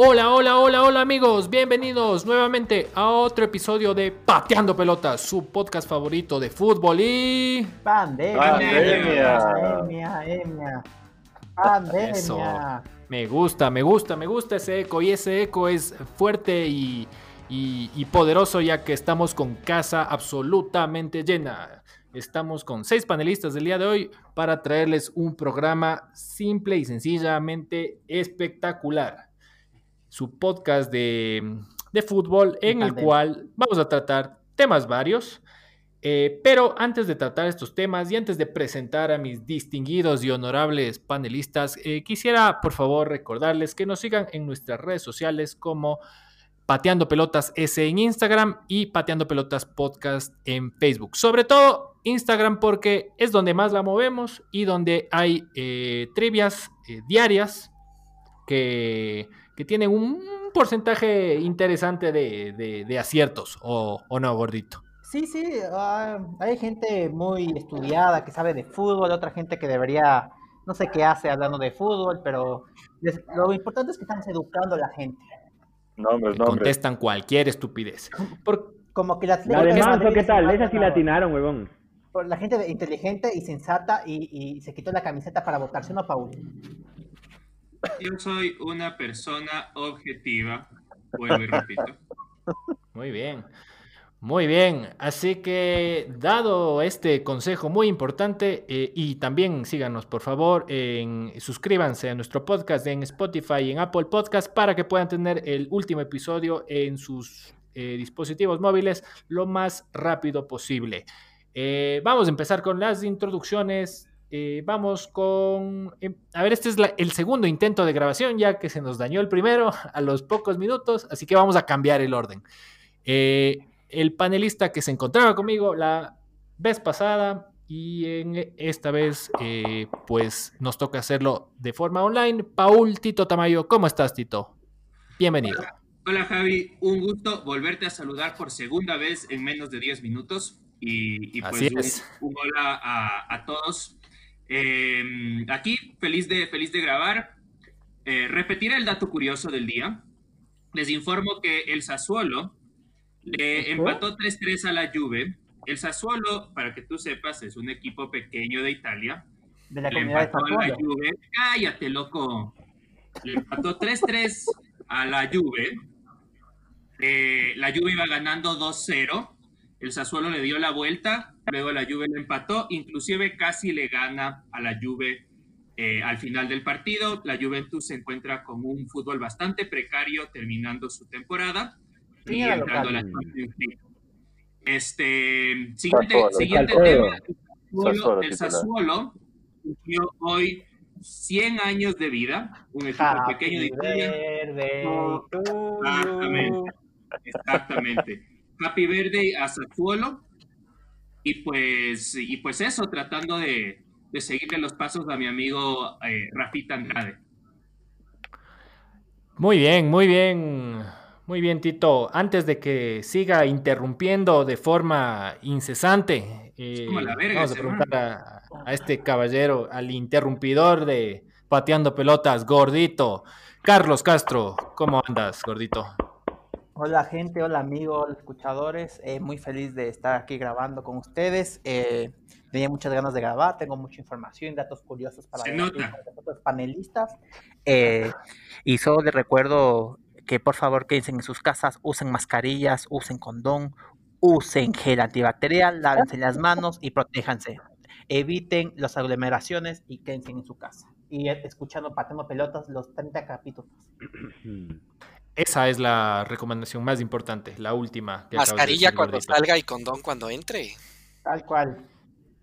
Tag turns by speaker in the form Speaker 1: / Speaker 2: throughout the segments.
Speaker 1: Hola, hola, hola, hola amigos, bienvenidos nuevamente a otro episodio de Pateando Pelotas, su podcast favorito de fútbol y...
Speaker 2: Pandemia.
Speaker 3: Pandemia.
Speaker 2: Pandemia. Pandemia.
Speaker 1: Eso. Me gusta, me gusta, me gusta ese eco y ese eco es fuerte y, y- y poderoso ya que estamos con casa absolutamente llena. Estamos con seis panelistas del día de hoy para traerles un programa simple y sencillamente espectacular. Su podcast de, de fútbol en el cual vamos a tratar temas varios. Eh, pero antes de tratar estos temas y antes de presentar a mis distinguidos y honorables panelistas, eh, quisiera por favor recordarles que nos sigan en nuestras redes sociales como Pateando Pelotas S en Instagram y Pateando Pelotas Podcast en Facebook. Sobre todo Instagram porque es donde más la movemos y donde hay eh, trivias diarias que, que tienen un porcentaje interesante de, de- de aciertos, o, o no, gordito.
Speaker 2: Sí, sí, ah, hay gente muy estudiada que sabe de fútbol, otra gente que debería, no sé qué hace hablando de fútbol, pero les- lo importante es que estamos educando a la gente.
Speaker 3: Nombres,
Speaker 1: que
Speaker 3: nombres.
Speaker 1: contestan cualquier estupidez. Por-
Speaker 2: Como que la,
Speaker 4: La de Manso, ¿qué tal? Esa sí la atinaron, huevón.
Speaker 2: La gente inteligente y sensata y, y se quitó la camiseta para votar, ¿sí o no, Paul?
Speaker 5: Yo soy una persona objetiva, vuelvo y repito.
Speaker 1: muy bien. Muy bien, así que dado este consejo muy importante eh, y también síganos por favor, en, suscríbanse a nuestro podcast en Spotify y en Apple Podcast para que puedan tener el último episodio en sus eh, dispositivos móviles lo más rápido posible. Eh, vamos a empezar con las introducciones. Eh, vamos con... em, a ver, este es la- el segundo intento de grabación ya que se nos dañó el primero a los pocos minutos, así que vamos a cambiar el orden. Eh, el panelista que se encontraba conmigo la vez pasada y en esta vez eh, pues nos toca hacerlo de forma online. Paul Tito Tamayo, ¿cómo estás Tito? Bienvenido.
Speaker 5: Hola Javi, un gusto volverte a saludar por segunda vez en menos de 10 minutos. Y, y pues un, un hola a, a todos. Eh, aquí, feliz de, feliz de grabar. Eh, repetiré el dato curioso del día. Les informo que el Sassuolo le empató 3-3 a la Juve. El Sassuolo, para que tú sepas, es un equipo pequeño de Italia.
Speaker 2: De la
Speaker 5: Le
Speaker 2: comunidad de
Speaker 5: empató a la. Juve. Cállate, loco. Le empató 3-3 a la Juve. Eh, la Juve iba ganando 2-0. El Sassuolo le dio la vuelta. Luego la Juve le empató. Inclusive casi le gana a la Juve eh, al final del partido. La Juventus se encuentra con un fútbol bastante precario terminando su temporada. Y
Speaker 2: ¿Quién era
Speaker 5: entrando a la
Speaker 4: local?
Speaker 5: Champions League. Este, siguiente,
Speaker 3: Sassuolo.
Speaker 5: siguiente
Speaker 4: Sassuolo.
Speaker 5: tema. El Sassuolo, el cumplió hoy 100 años de vida, un equipo pequeño de Italia. Exactamente, exactamente. Happy Birthday a Sassuolo. Y pues, y pues eso, tratando de, de seguirle los pasos a mi amigo eh, Rafita Andrade.
Speaker 1: Muy bien, muy bien, muy bien Tito. Antes de que siga interrumpiendo de forma incesante, eh,
Speaker 5: verga
Speaker 1: vamos a preguntar a, a este caballero, al interrumpidor de Pateando Pelotas, gordito. Carlos Castro, ¿cómo andas, gordito?
Speaker 2: Hola gente, hola amigos, hola escuchadores, eh, muy feliz de estar aquí grabando con ustedes. Eh, tenía muchas ganas de grabar, tengo mucha información, datos curiosos para los panelistas. Eh, y solo les recuerdo que por favor quédense en sus casas, usen mascarillas, usen condón, usen gel antibacterial, lávense las manos y protéjanse. Eviten las aglomeraciones y quédense en su casa. Y escuchando Patemos Pelotas los 30 capítulos.
Speaker 1: Esa es la recomendación más importante, la última. que de
Speaker 6: Mascarilla
Speaker 1: decir,
Speaker 6: cuando
Speaker 1: gordito.
Speaker 6: salga y condón cuando entre.
Speaker 2: Tal cual.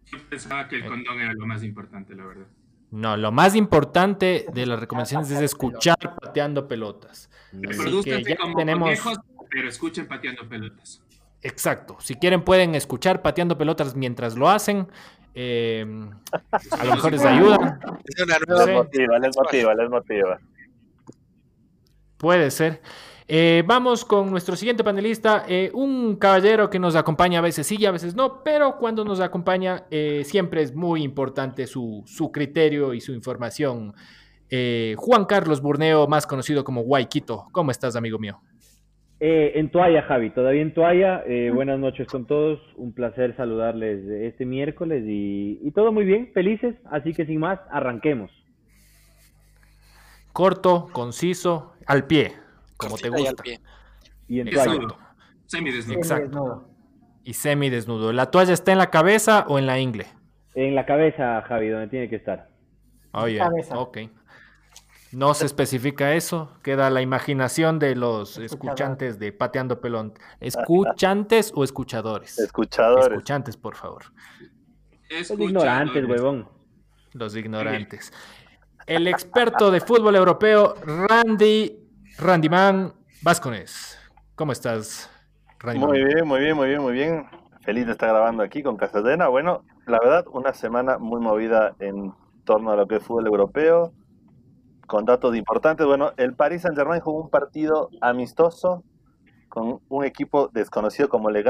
Speaker 5: Yo pensaba que el condón era lo más importante, la verdad.
Speaker 1: No, lo más importante de las recomendaciones es escuchar pateando pelotas. Así que ya
Speaker 5: como
Speaker 1: tenemos-
Speaker 5: conejos, pero escuchen pateando pelotas.
Speaker 1: Exacto. Si quieren pueden escuchar pateando pelotas mientras lo hacen. Eh, a lo mejor les ayuda.
Speaker 6: Es una
Speaker 3: motiva, les motiva, les motiva.
Speaker 1: Puede ser. Eh, vamos con nuestro siguiente panelista, eh, un caballero que nos acompaña a veces sí y a veces no, pero cuando nos acompaña eh, siempre es muy importante su, su criterio y su información. eh, Juan Carlos Burneo, más conocido como Guayquito. ¿Cómo estás, amigo mío?
Speaker 4: Eh, en toalla, Javi, todavía en toalla. Eh, buenas noches con todos. Un placer saludarles este miércoles y, y todo muy bien, felices. Así que sin más, arranquemos.
Speaker 1: Corto, conciso, al pie, como te
Speaker 6: Cortita y al
Speaker 1: gusta.
Speaker 6: pie.
Speaker 4: Y en toalla.
Speaker 1: Exacto.
Speaker 5: Semidesnudo.
Speaker 1: Exacto. Y semidesnudo. ¿La toalla está en la cabeza o en la ingle?
Speaker 4: En la cabeza, Javi, donde tiene que estar.
Speaker 1: Oye,
Speaker 7: Cabeza.
Speaker 1: ok. No se especifica eso, queda la imaginación de los escuchantes de Pateando Pelón. ¿Escuchantes o escuchadores?
Speaker 3: Escuchadores.
Speaker 1: Escuchantes, por favor.
Speaker 4: Son ignorantes, huevón.
Speaker 1: Los ignorantes. El experto de fútbol europeo, Randy, Randyman Vascones. ¿Cómo estás, Randy?
Speaker 3: Muy bien, muy bien, muy bien, muy bien. Feliz de estar grabando aquí con Casadena. Bueno, la verdad, una semana muy movida en torno a lo que es fútbol europeo, con datos importantes. Bueno, el Paris Saint-Germain jugó un partido amistoso con un equipo desconocido como Le.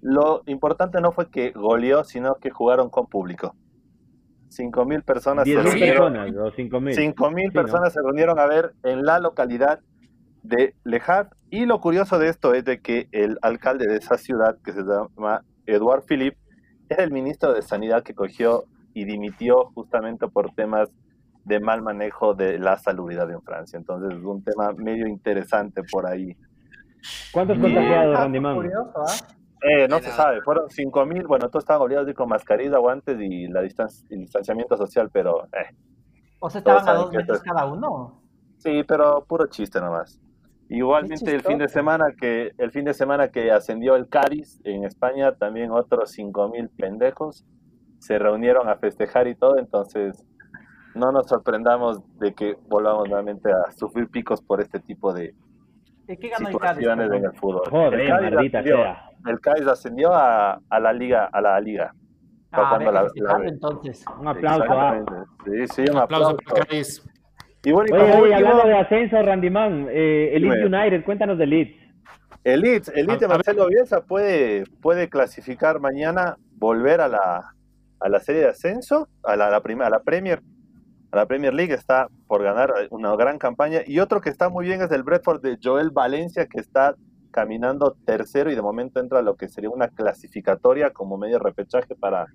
Speaker 3: Lo importante no fue que goleó, sino que jugaron con público. 5.000 personas se
Speaker 4: 10.000
Speaker 3: reunieron.
Speaker 4: personas o 5.000.
Speaker 3: 5.000
Speaker 4: Sí, ¿no?
Speaker 3: personas se reunieron a ver en la localidad de Le Havre. Y lo curioso de esto es de que el alcalde de esa ciudad, que se llama Edouard Philippe, es el ministro de Sanidad que cogió y dimitió justamente por temas de mal manejo de la salubridad en Francia. Entonces, es un tema medio interesante por ahí.
Speaker 4: ¿Cuántos contagiados, Randy
Speaker 7: curioso, ¿ah?
Speaker 3: Eh, no se
Speaker 6: nada.
Speaker 3: sabe, fueron 5.000, bueno, todos estaban obligados a ir con mascarilla, guantes y la distan- el distanciamiento social, pero eh,
Speaker 7: O sea, estaban a dos metros cada uno.
Speaker 3: Sí, pero puro chiste nomás. Igualmente el fin de semana que el fin de semana que ascendió el Cádiz en España, también otros 5000 pendejos se reunieron a festejar y todo, entonces no nos sorprendamos de que volvamos nuevamente a sufrir picos por este tipo de
Speaker 7: ¿Y qué ganó el Cádiz?
Speaker 3: situaciones en el fútbol.
Speaker 4: Joder,
Speaker 3: el Cádiz
Speaker 4: maldita
Speaker 3: ascendió,
Speaker 4: sea.
Speaker 3: el Cádiz ascendió a, a la liga, a la liga.
Speaker 7: Ah,
Speaker 3: cuando
Speaker 7: había
Speaker 3: la- la-
Speaker 7: entonces.
Speaker 4: Un aplauso. ah.
Speaker 3: Sí, sí, un
Speaker 1: Un aplauso
Speaker 3: aplauso.
Speaker 1: para Cádiz.
Speaker 3: Y bueno, y
Speaker 4: Oye,
Speaker 3: como
Speaker 4: oye, hablando de ascenso, Randy Man, eh, el Leeds. United, cuéntanos del Leeds.
Speaker 3: El Leeds, el Leeds de
Speaker 1: A- a ver.
Speaker 3: Marcelo Bielsa puede, puede clasificar mañana, volver a la, a la serie de ascenso, a la, a la, prim- a la Premier, a la Premier League, está por ganar una gran campaña. Y otro que está muy bien es el Bradford de Joel Valencia, que está caminando tercero y de momento entra a lo que sería una clasificatoria como medio repechaje para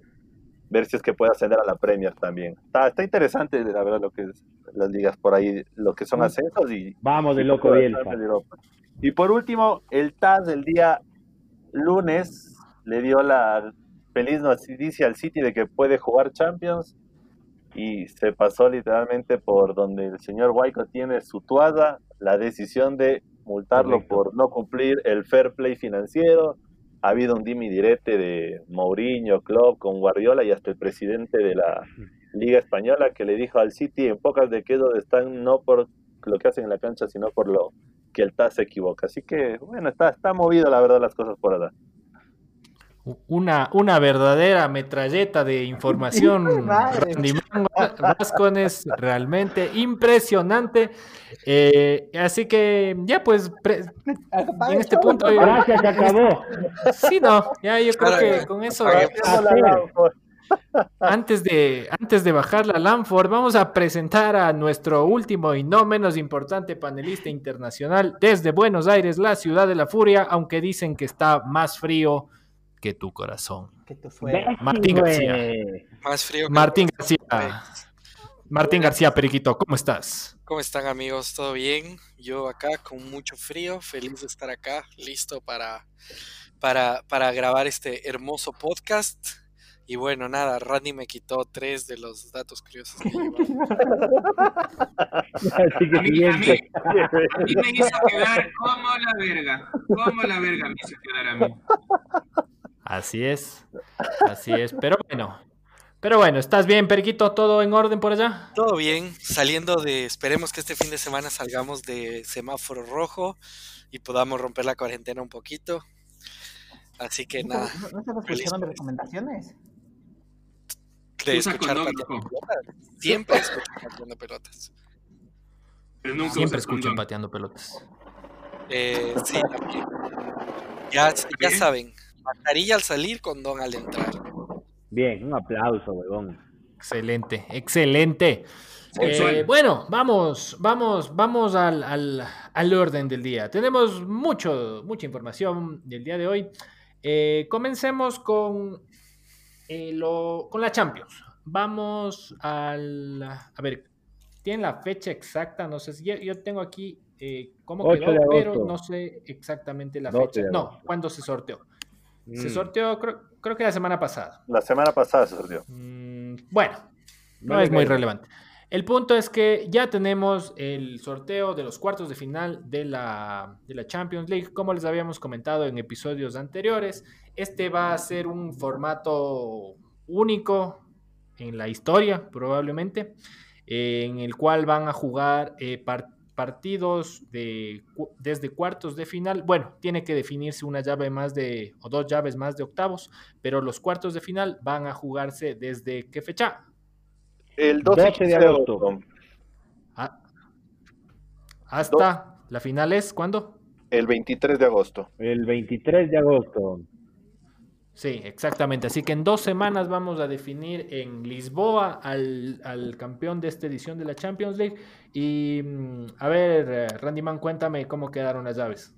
Speaker 3: ver si es que puede ascender a la Premier también. Está, está interesante, la verdad, lo que es las ligas por ahí, lo que son
Speaker 4: Mm.
Speaker 3: ascensos y
Speaker 4: Vamos de loco Bielsa.
Speaker 3: Y por último, el TAS del día lunes le dio la feliz noticia al City de que puede jugar Champions y se pasó literalmente por donde el señor Waiko tiene su tuada, la decisión de multarlo
Speaker 4: Correcto.
Speaker 3: por no cumplir el fair play financiero. Ha habido un dimi direte de Mourinho, Klopp con Guardiola y hasta el presidente de la Liga Española que le dijo al City en pocas de que donde están no por lo que hacen en la cancha, sino por lo que el TAS se equivoca. Así que, bueno, está, está movido la verdad las cosas por allá.
Speaker 1: Una, una verdadera metralleta de información. Randy Vascones, realmente impresionante. Eh, así que ya pues, en este punto...
Speaker 4: Gracias, se acabó.
Speaker 1: sí, no, ya yo creo que con eso... Antes de, antes de bajar la Lanford, vamos a presentar a nuestro último y no menos importante panelista internacional desde Buenos Aires, la ciudad de la furia, aunque dicen que está más frío que tu corazón.
Speaker 7: Que.
Speaker 1: Martín García.
Speaker 6: Más frío que
Speaker 1: Martín García. Martín García Periquito, ¿cómo estás?
Speaker 6: ¿Cómo están amigos? ¿Todo bien? Yo acá con mucho frío, feliz de estar acá, listo para, para, para grabar este hermoso podcast. Y bueno, nada, Randy me quitó tres de los datos curiosos que llevaba.
Speaker 4: Así que
Speaker 5: A mí, a mí,
Speaker 4: siguiente.
Speaker 5: a mí me hizo quedar como la verga. Como la verga me hizo quedar a mí.
Speaker 1: Así es, así es, pero bueno, pero bueno, ¿estás bien, Periquito? ¿Todo en orden por allá?
Speaker 6: Todo bien, saliendo de, esperemos que este fin de semana salgamos de semáforo rojo y podamos romper la cuarentena un poquito. Así que
Speaker 7: ¿No,
Speaker 6: nada,
Speaker 7: no se
Speaker 6: feliz,
Speaker 7: escucharon de
Speaker 6: feliz.
Speaker 7: recomendaciones?
Speaker 6: de escuchar pateando pelotas. Siempre escucho pateando pelotas.
Speaker 1: Siempre escucho
Speaker 5: condón.
Speaker 1: pateando pelotas.
Speaker 6: Eh, sí, también. Ya, saben, mascarilla al salir, condón al entrar.
Speaker 4: Bien, un aplauso, huevón.
Speaker 1: Excelente, excelente. Eh, bueno, vamos, vamos, vamos al, al- al orden del día. Tenemos mucho, mucha información del día de hoy. Eh, comencemos con, eh, lo- con la Champions. Vamos al... A ver, ¿tienen la fecha exacta? No sé si yo, yo tengo aquí eh, cómo
Speaker 4: 8
Speaker 1: quedó, pero no sé exactamente la
Speaker 4: 12
Speaker 1: fecha. No. ¿cuándo se sorteó? Se
Speaker 4: Mm.
Speaker 1: sorteó, creo, creo que la semana pasada.
Speaker 3: La semana pasada se sorteó.
Speaker 1: Mm, bueno, no es muy relevante. El punto es que ya tenemos el sorteo de los cuartos de final de la, de la Champions League. Como les habíamos comentado en episodios anteriores, este va a ser un formato único en la historia, probablemente, en el cual van a jugar eh, par- partidos de, desde cuartos de final. Bueno, tiene que definirse una llave más de, o dos llaves más de octavos, pero los cuartos de final van a jugarse desde qué fecha?
Speaker 3: El 12,
Speaker 4: 12 de agosto.
Speaker 1: Ah, hasta la final es ¿cuándo?
Speaker 3: El 23 de agosto.
Speaker 4: El 23 de agosto.
Speaker 1: Sí, exactamente. Así que en dos semanas vamos a definir en Lisboa al, al campeón de esta edición de la Champions League. Y mm, a ver, eh, Randy Man, cuéntame cómo quedaron las llaves.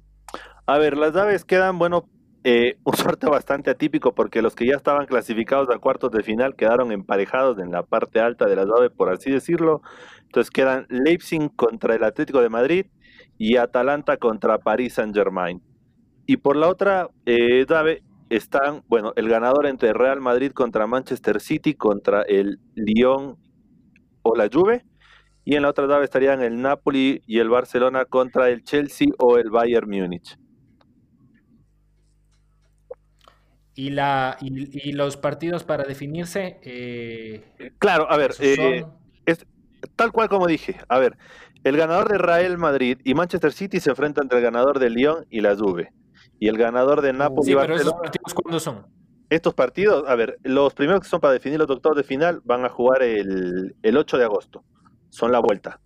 Speaker 3: A ver, las llaves quedan, bueno, eh, un sorteo bastante atípico porque los que ya estaban clasificados a cuartos de final quedaron emparejados en la parte alta de la llave, por así decirlo. Entonces quedan Leipzig contra el Atlético de Madrid y Atalanta contra París Saint-Germain. Y por la otra eh, llave están, bueno, el ganador entre Real Madrid contra Manchester City contra el Lyon o la Juve. Y en la otra llave estarían el Napoli y el Barcelona contra el Chelsea o el Bayern Múnich.
Speaker 1: Y, la, y, y los partidos para definirse. eh,
Speaker 3: Claro, a ver, eh,
Speaker 1: son-
Speaker 3: tal cual como dije, a ver, el ganador de Real Madrid y Manchester City se enfrenta entre el ganador de Lyon y la Juve. Y el ganador de Napoli
Speaker 1: sí, pero esos partidos ¿cuándo son?
Speaker 3: Estos partidos, a ver, los primeros que son para definir los octavos de final van a jugar el, el 8 de agosto. Son la vuelta.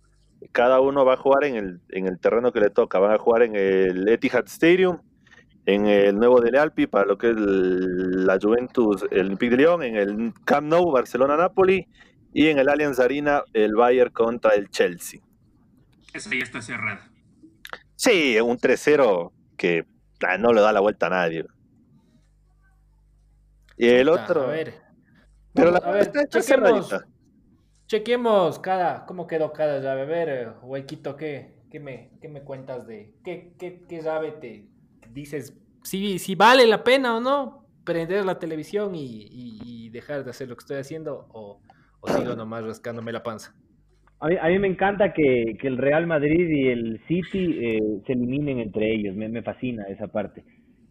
Speaker 3: Cada uno va a jugar en el, en el terreno que le toca. Van a jugar en el Etihad Stadium, en el nuevo Dele Alpi para lo que es el- la Juventus, el Olympique de Lyon, en el Camp Nou, Barcelona-Napoli y en el Allianz Arena, el Bayern contra el Chelsea.
Speaker 5: Esa ya está cerrada.
Speaker 3: Sí, un 3-0 que no le da la vuelta a nadie. Y el otro...
Speaker 1: A ver,
Speaker 3: Pero la
Speaker 1: a ver,
Speaker 3: está-
Speaker 1: chequemos, chequemos cada, cómo quedó cada llave. A ver, Huequito, ¿qué, qué, me, qué me cuentas de qué, qué, qué llave te dices? Si, si vale la pena o no prender la televisión y, y- y dejar de hacer lo que estoy haciendo o, o sigo nomás rascándome la panza.
Speaker 4: A mí, a mí me encanta que, que el Real Madrid y el City eh, se eliminen entre ellos, me, me fascina esa parte.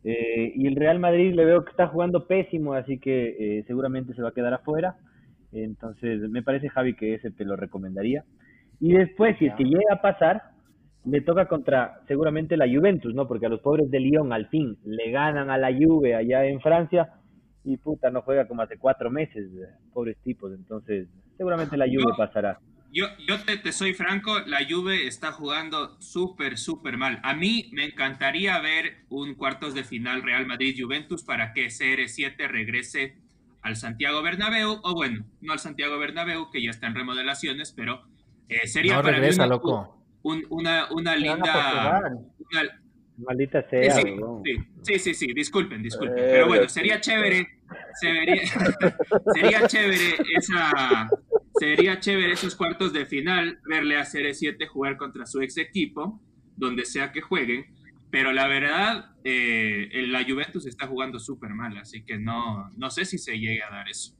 Speaker 4: Eh, y el Real Madrid le veo que está jugando pésimo, así que eh, seguramente se va a quedar afuera. Entonces, me parece, Javi, que ese te lo recomendaría. Y después, si es que llega a pasar, le toca contra seguramente la Juventus, ¿no? Porque a los pobres de Lyon al fin le ganan a la Juve allá en Francia y puta, no juega como hace cuatro meses, eh, pobres tipos. Entonces, seguramente la Juve pasará.
Speaker 5: Yo, yo te, te soy franco, la Juve está jugando súper, súper mal. A mí me encantaría ver un cuartos de final Real Madrid-Juventus para que CR7 regrese al Santiago Bernabéu, o bueno, no al Santiago Bernabéu, que ya está en remodelaciones, pero eh, sería
Speaker 1: No
Speaker 5: para mí
Speaker 1: regresa,
Speaker 5: una-
Speaker 1: loco.
Speaker 5: un- una, una linda... Una-
Speaker 4: Maldita
Speaker 5: Sí,
Speaker 4: sea,
Speaker 5: sí, sí, sí, sí, sí, disculpen, disculpen.
Speaker 3: Eh,
Speaker 5: Pero bueno, sería chévere, sería, sería chévere esa, sería chévere esos cuartos de final, verle a CR7 jugar contra su ex equipo, donde sea que jueguen. Pero la verdad, eh, la Juventus está jugando súper mal, así que no, no sé si se llegue a dar eso.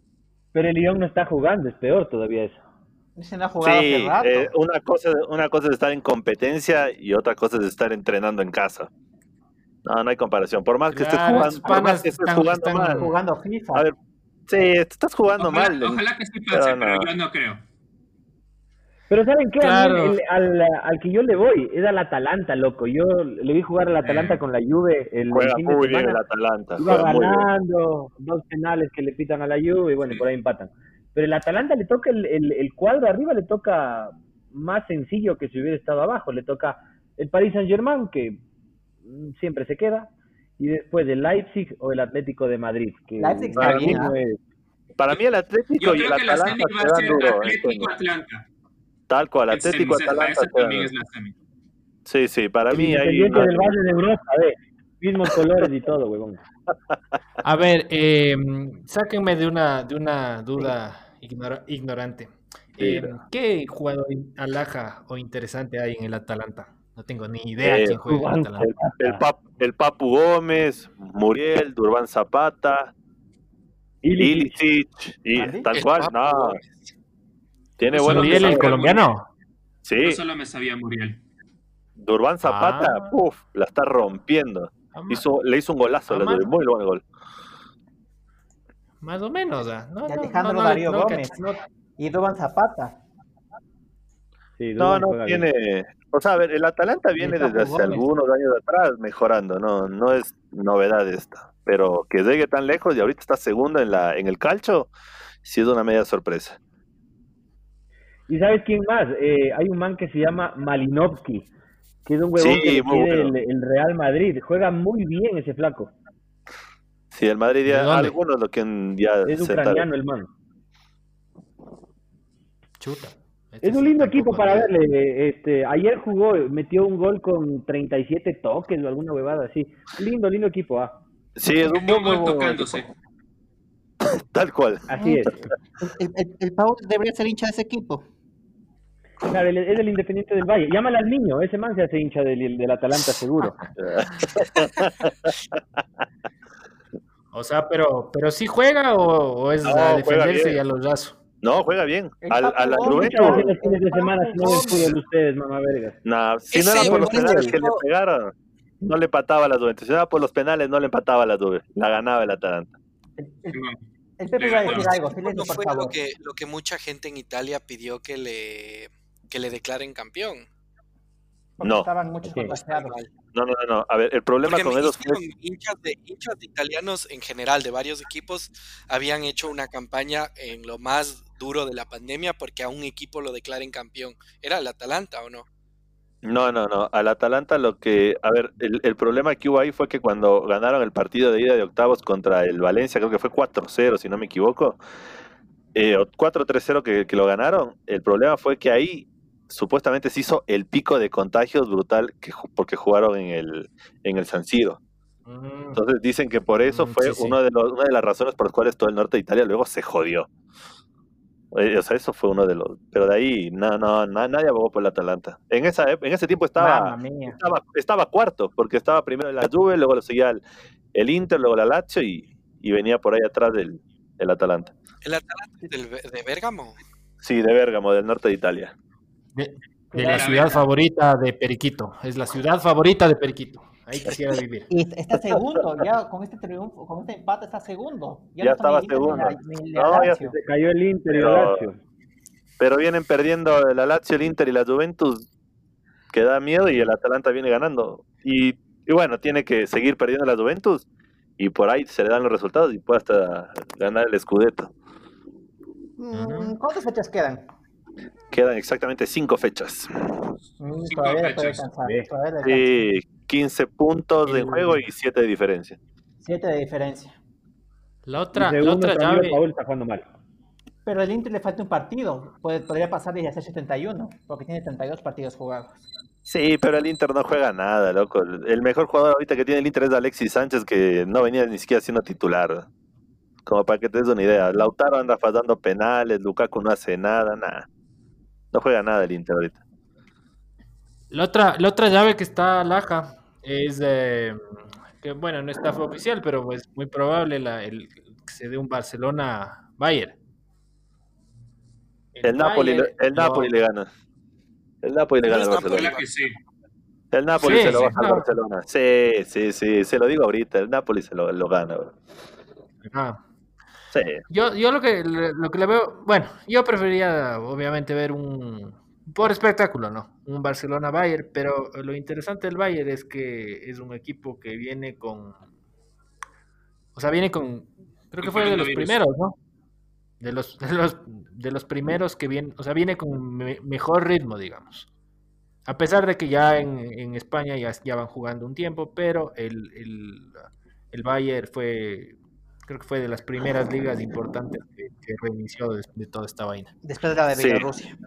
Speaker 4: Pero el Lyon no está jugando, es peor todavía eso.
Speaker 7: Dicen ha jugado hace
Speaker 3: Sí,
Speaker 7: rato.
Speaker 3: eh, una, cosa, una cosa es estar en competencia y otra cosa es estar entrenando en casa. No, no hay comparación. Por más que estés
Speaker 1: Claro,
Speaker 3: jugando,
Speaker 1: esos
Speaker 3: por más que estés
Speaker 1: están-
Speaker 3: jugando
Speaker 1: están-
Speaker 3: mal.
Speaker 7: jugando FIFA.
Speaker 3: A ver, sí, estás jugando
Speaker 5: Ojalá,
Speaker 3: mal.
Speaker 5: ojalá que sí
Speaker 3: pero
Speaker 5: pase,
Speaker 3: no.
Speaker 5: pero yo no creo.
Speaker 4: Pero ¿saben qué? A mí
Speaker 1: Claro.
Speaker 4: el- al, al que yo le voy es al Atalanta, loco. Yo le vi jugar al Atalanta
Speaker 5: Eh.
Speaker 4: con la Juve el,
Speaker 3: Juega
Speaker 4: fin de
Speaker 3: muy bien el. Atalanta.
Speaker 4: Iba ganando, dos penales que le pitan a la Juve y bueno, por ahí empatan. Pero el Atalanta le toca el, el, el cuadro arriba, le toca más sencillo que si hubiera estado abajo. Le toca el Paris Saint-Germain, que mm, siempre se queda, y después el Leipzig o el Atlético de Madrid. Que
Speaker 7: Leipzig
Speaker 3: está
Speaker 4: ahora
Speaker 3: bien,
Speaker 4: es-
Speaker 3: Para mí el Atlético
Speaker 5: Yo
Speaker 3: y el Atalanta
Speaker 5: serie va
Speaker 3: se
Speaker 5: a
Speaker 3: dan
Speaker 5: ser
Speaker 3: duro.
Speaker 5: Atlético
Speaker 3: Antonio.
Speaker 5: Atlanta.
Speaker 3: Tal cual,
Speaker 5: El
Speaker 3: Atlético
Speaker 5: semi, esa-
Speaker 3: Atalanta.
Speaker 5: esa también
Speaker 3: queda-
Speaker 5: es la semi.
Speaker 3: Sí, sí, para
Speaker 4: El
Speaker 3: mí no-
Speaker 4: del Valle de Europa, ve. Mismos colores y todo, huevón.
Speaker 1: A ver, eh, sáquenme de una, de una duda ignora- ignorante. Eh,
Speaker 3: Mira.
Speaker 1: ¿Qué jugador alhaja o interesante hay en el Atalanta? No tengo ni idea
Speaker 3: Eh,
Speaker 1: quién juega el Atalanta.
Speaker 3: El, el Pap- el Papu Gómez, Muriel, Durban Zapata,
Speaker 4: Ilicic.
Speaker 3: Y tal
Speaker 6: El
Speaker 3: cual, no, tiene
Speaker 5: Yo
Speaker 3: buenos
Speaker 1: Muriel, el colombiano.
Speaker 3: Sí,
Speaker 5: Yo solo me sabía Muriel.
Speaker 3: Durban Zapata,
Speaker 1: Ah.
Speaker 3: puf, la está rompiendo.
Speaker 1: Ah,
Speaker 3: Hizo, le hizo un golazo,
Speaker 1: Ah,
Speaker 3: le muy buen gol.
Speaker 1: Más o menos, ah, no, no,
Speaker 7: Alejandro
Speaker 1: no, no,
Speaker 7: Darío
Speaker 1: no,
Speaker 7: Gómez.
Speaker 1: no,
Speaker 7: Y Duban Zapata.
Speaker 4: Sí,
Speaker 3: No, no
Speaker 4: bien.
Speaker 3: tiene. O sea, a ver, el Atalanta viene desde hace algunos años atrás mejorando, no, no es novedad esta. Pero que llegue tan lejos y ahorita está segundo en la, en el calcho, sí es una media sorpresa.
Speaker 4: ¿Y sabes quién más? Eh, hay un man que se llama Malinovsky, que es un huevón
Speaker 3: Sí,
Speaker 4: que le
Speaker 3: bueno.
Speaker 4: el, el Real Madrid. Juega muy bien ese flaco.
Speaker 3: Sí, el Madrid ya, algunos lo que ya
Speaker 4: Es ucraniano el man.
Speaker 1: chuta. Este
Speaker 4: Es un lindo equipo para verle. Este, ayer jugó, metió un gol con 37 toques o alguna huevada así. Lindo, lindo equipo, ah.
Speaker 3: Sí, es un
Speaker 5: un gol
Speaker 3: buen
Speaker 5: tocándose.
Speaker 3: equipo. Tal cual.
Speaker 4: Así es.
Speaker 7: El, el, el Pau debería ser hincha de ese equipo.
Speaker 4: Claro, es el Independiente del Valle. Llámale al niño, ese man se hace hincha del, del Atalanta seguro.
Speaker 1: O sea, pero, pero sí juega o, o es
Speaker 3: No,
Speaker 1: a defenderse y a los lazos.
Speaker 3: No, juega bien. Al, a la
Speaker 7: Papu Gómez,
Speaker 4: ¿Qué hacen
Speaker 3: Juventus,
Speaker 4: los fines de semana si no fútbol ustedes, mamá vergas?
Speaker 3: nah, si no era por los penales que le pegaron, no le empataba a la Juventus. Si no era por los penales, no le empataba a la Juve. La ganaba el Atalanta.
Speaker 7: El, Pepe iba a decir algo, por
Speaker 6: fue lo que, lo que mucha gente en Italia pidió que le, que le declaren campeón.
Speaker 7: Porque
Speaker 3: No.
Speaker 7: estaban muchos contagiados.
Speaker 3: No, no, no, no. A ver, el problema
Speaker 6: Porque
Speaker 3: con esos fue
Speaker 6: dijeron, hinchas de, hinchas de italianos en general, de varios equipos, habían hecho una campaña en lo más duro de la pandemia porque a un equipo lo declaren campeón. ¿Era el Atalanta o no?
Speaker 3: No, no, no. Al Atalanta lo que... A ver, el, el problema que hubo ahí fue que cuando ganaron el partido de ida de octavos contra el Valencia, creo que fue 4-0, si no me equivoco, eh, o 4-3-0 que, que lo ganaron, el problema fue que ahí supuestamente se hizo el pico de contagios brutal que, porque jugaron en el, en el San Siro.
Speaker 1: Mm,
Speaker 3: Entonces dicen que por eso
Speaker 1: Mm,
Speaker 3: fue
Speaker 1: sí, sí.
Speaker 3: Uno de los, una de las razones por las cuales todo el norte de Italia luego se jodió. Eh, O sea, eso fue uno de los... Pero de ahí, no, no, na- nadie abogó por el Atalanta. En, esa, ep- en ese tiempo estaba, estaba, estaba cuarto, porque estaba primero la Juve, luego lo seguía el, el Inter, luego la Lazio y, y venía por ahí atrás del, el Atalanta.
Speaker 6: ¿El Atalanta es del, de Bérgamo?
Speaker 3: Sí, de Bérgamo, del norte de Italia.
Speaker 1: De, la ciudad favorita de Periquito. Es la ciudad favorita de Periquito. Ahí quisiera vivir.
Speaker 7: Y está segundo, ya con este triunfo, con este empate está segundo.
Speaker 3: Ya
Speaker 7: no está
Speaker 3: estaba segundo.
Speaker 7: la- la
Speaker 3: No, ya.
Speaker 4: Se cayó el Inter y el
Speaker 3: Pero-
Speaker 4: Lazio.
Speaker 3: Pero vienen perdiendo la Lazio, el Inter y la Juventus, que da miedo, y el Atalanta viene ganando. Y, y bueno, tiene que seguir perdiendo la Juventus, y por ahí se le dan los resultados y puede hasta ganar el Scudetto.
Speaker 7: Mm, ¿Cuántas fechas quedan?
Speaker 3: Quedan exactamente cinco fechas.
Speaker 7: Mm,
Speaker 5: Cinco
Speaker 7: todavía
Speaker 5: fechas.
Speaker 7: alcanzar. Todavía.
Speaker 3: Sí, 15 puntos de juego y 7 de diferencia.
Speaker 7: Siete de diferencia.
Speaker 1: La otra, la otra llave.
Speaker 4: Paul está jugando mal.
Speaker 7: Pero al Inter le falta un partido. Puede- podría pasar y hacer 71, porque tiene 32 partidos jugados.
Speaker 3: Sí, pero el Inter no juega nada, loco. El mejor jugador ahorita que tiene el Inter es Alexis Sánchez, que no venía ni siquiera siendo titular. Como para que te des una idea. Lautaro anda fallando penales, Lukaku no hace nada, nada. No juega nada el Inter ahorita.
Speaker 1: La otra, la otra llave que está laja es eh, que bueno, no está oficial, pero es muy probable la, el, que se dé un Barcelona Bayern.
Speaker 3: El Napoli, le-
Speaker 1: Bayern
Speaker 3: el Napoli le gana. El Napoli le gana al. Barcelona.
Speaker 5: Que sí.
Speaker 3: El Napoli
Speaker 1: Sí,
Speaker 3: se lo
Speaker 1: sí,
Speaker 3: baja al
Speaker 1: no.
Speaker 3: Barcelona. Sí, sí, sí, se lo digo ahorita. El Napoli se lo, lo gana. bro.
Speaker 1: Ah,
Speaker 3: Sí.
Speaker 1: Yo, yo lo que le- lo que le veo, bueno, yo preferiría obviamente ver un por espectáculo, ¿no? Un Barcelona Bayern, pero lo interesante del Bayern es que es un equipo que viene con o sea, viene con creo que fue de los primeros, ¿no? De los, de los de los primeros que viene, o sea, viene con me- mejor ritmo, digamos. A pesar de que ya en, en España ya, ya van jugando un tiempo, pero el, el, el Bayern fue, creo que fue de las primeras ligas importantes que, que reinició de, de toda esta vaina.
Speaker 7: Después de la de
Speaker 3: Sí.
Speaker 7: Bielorrusia.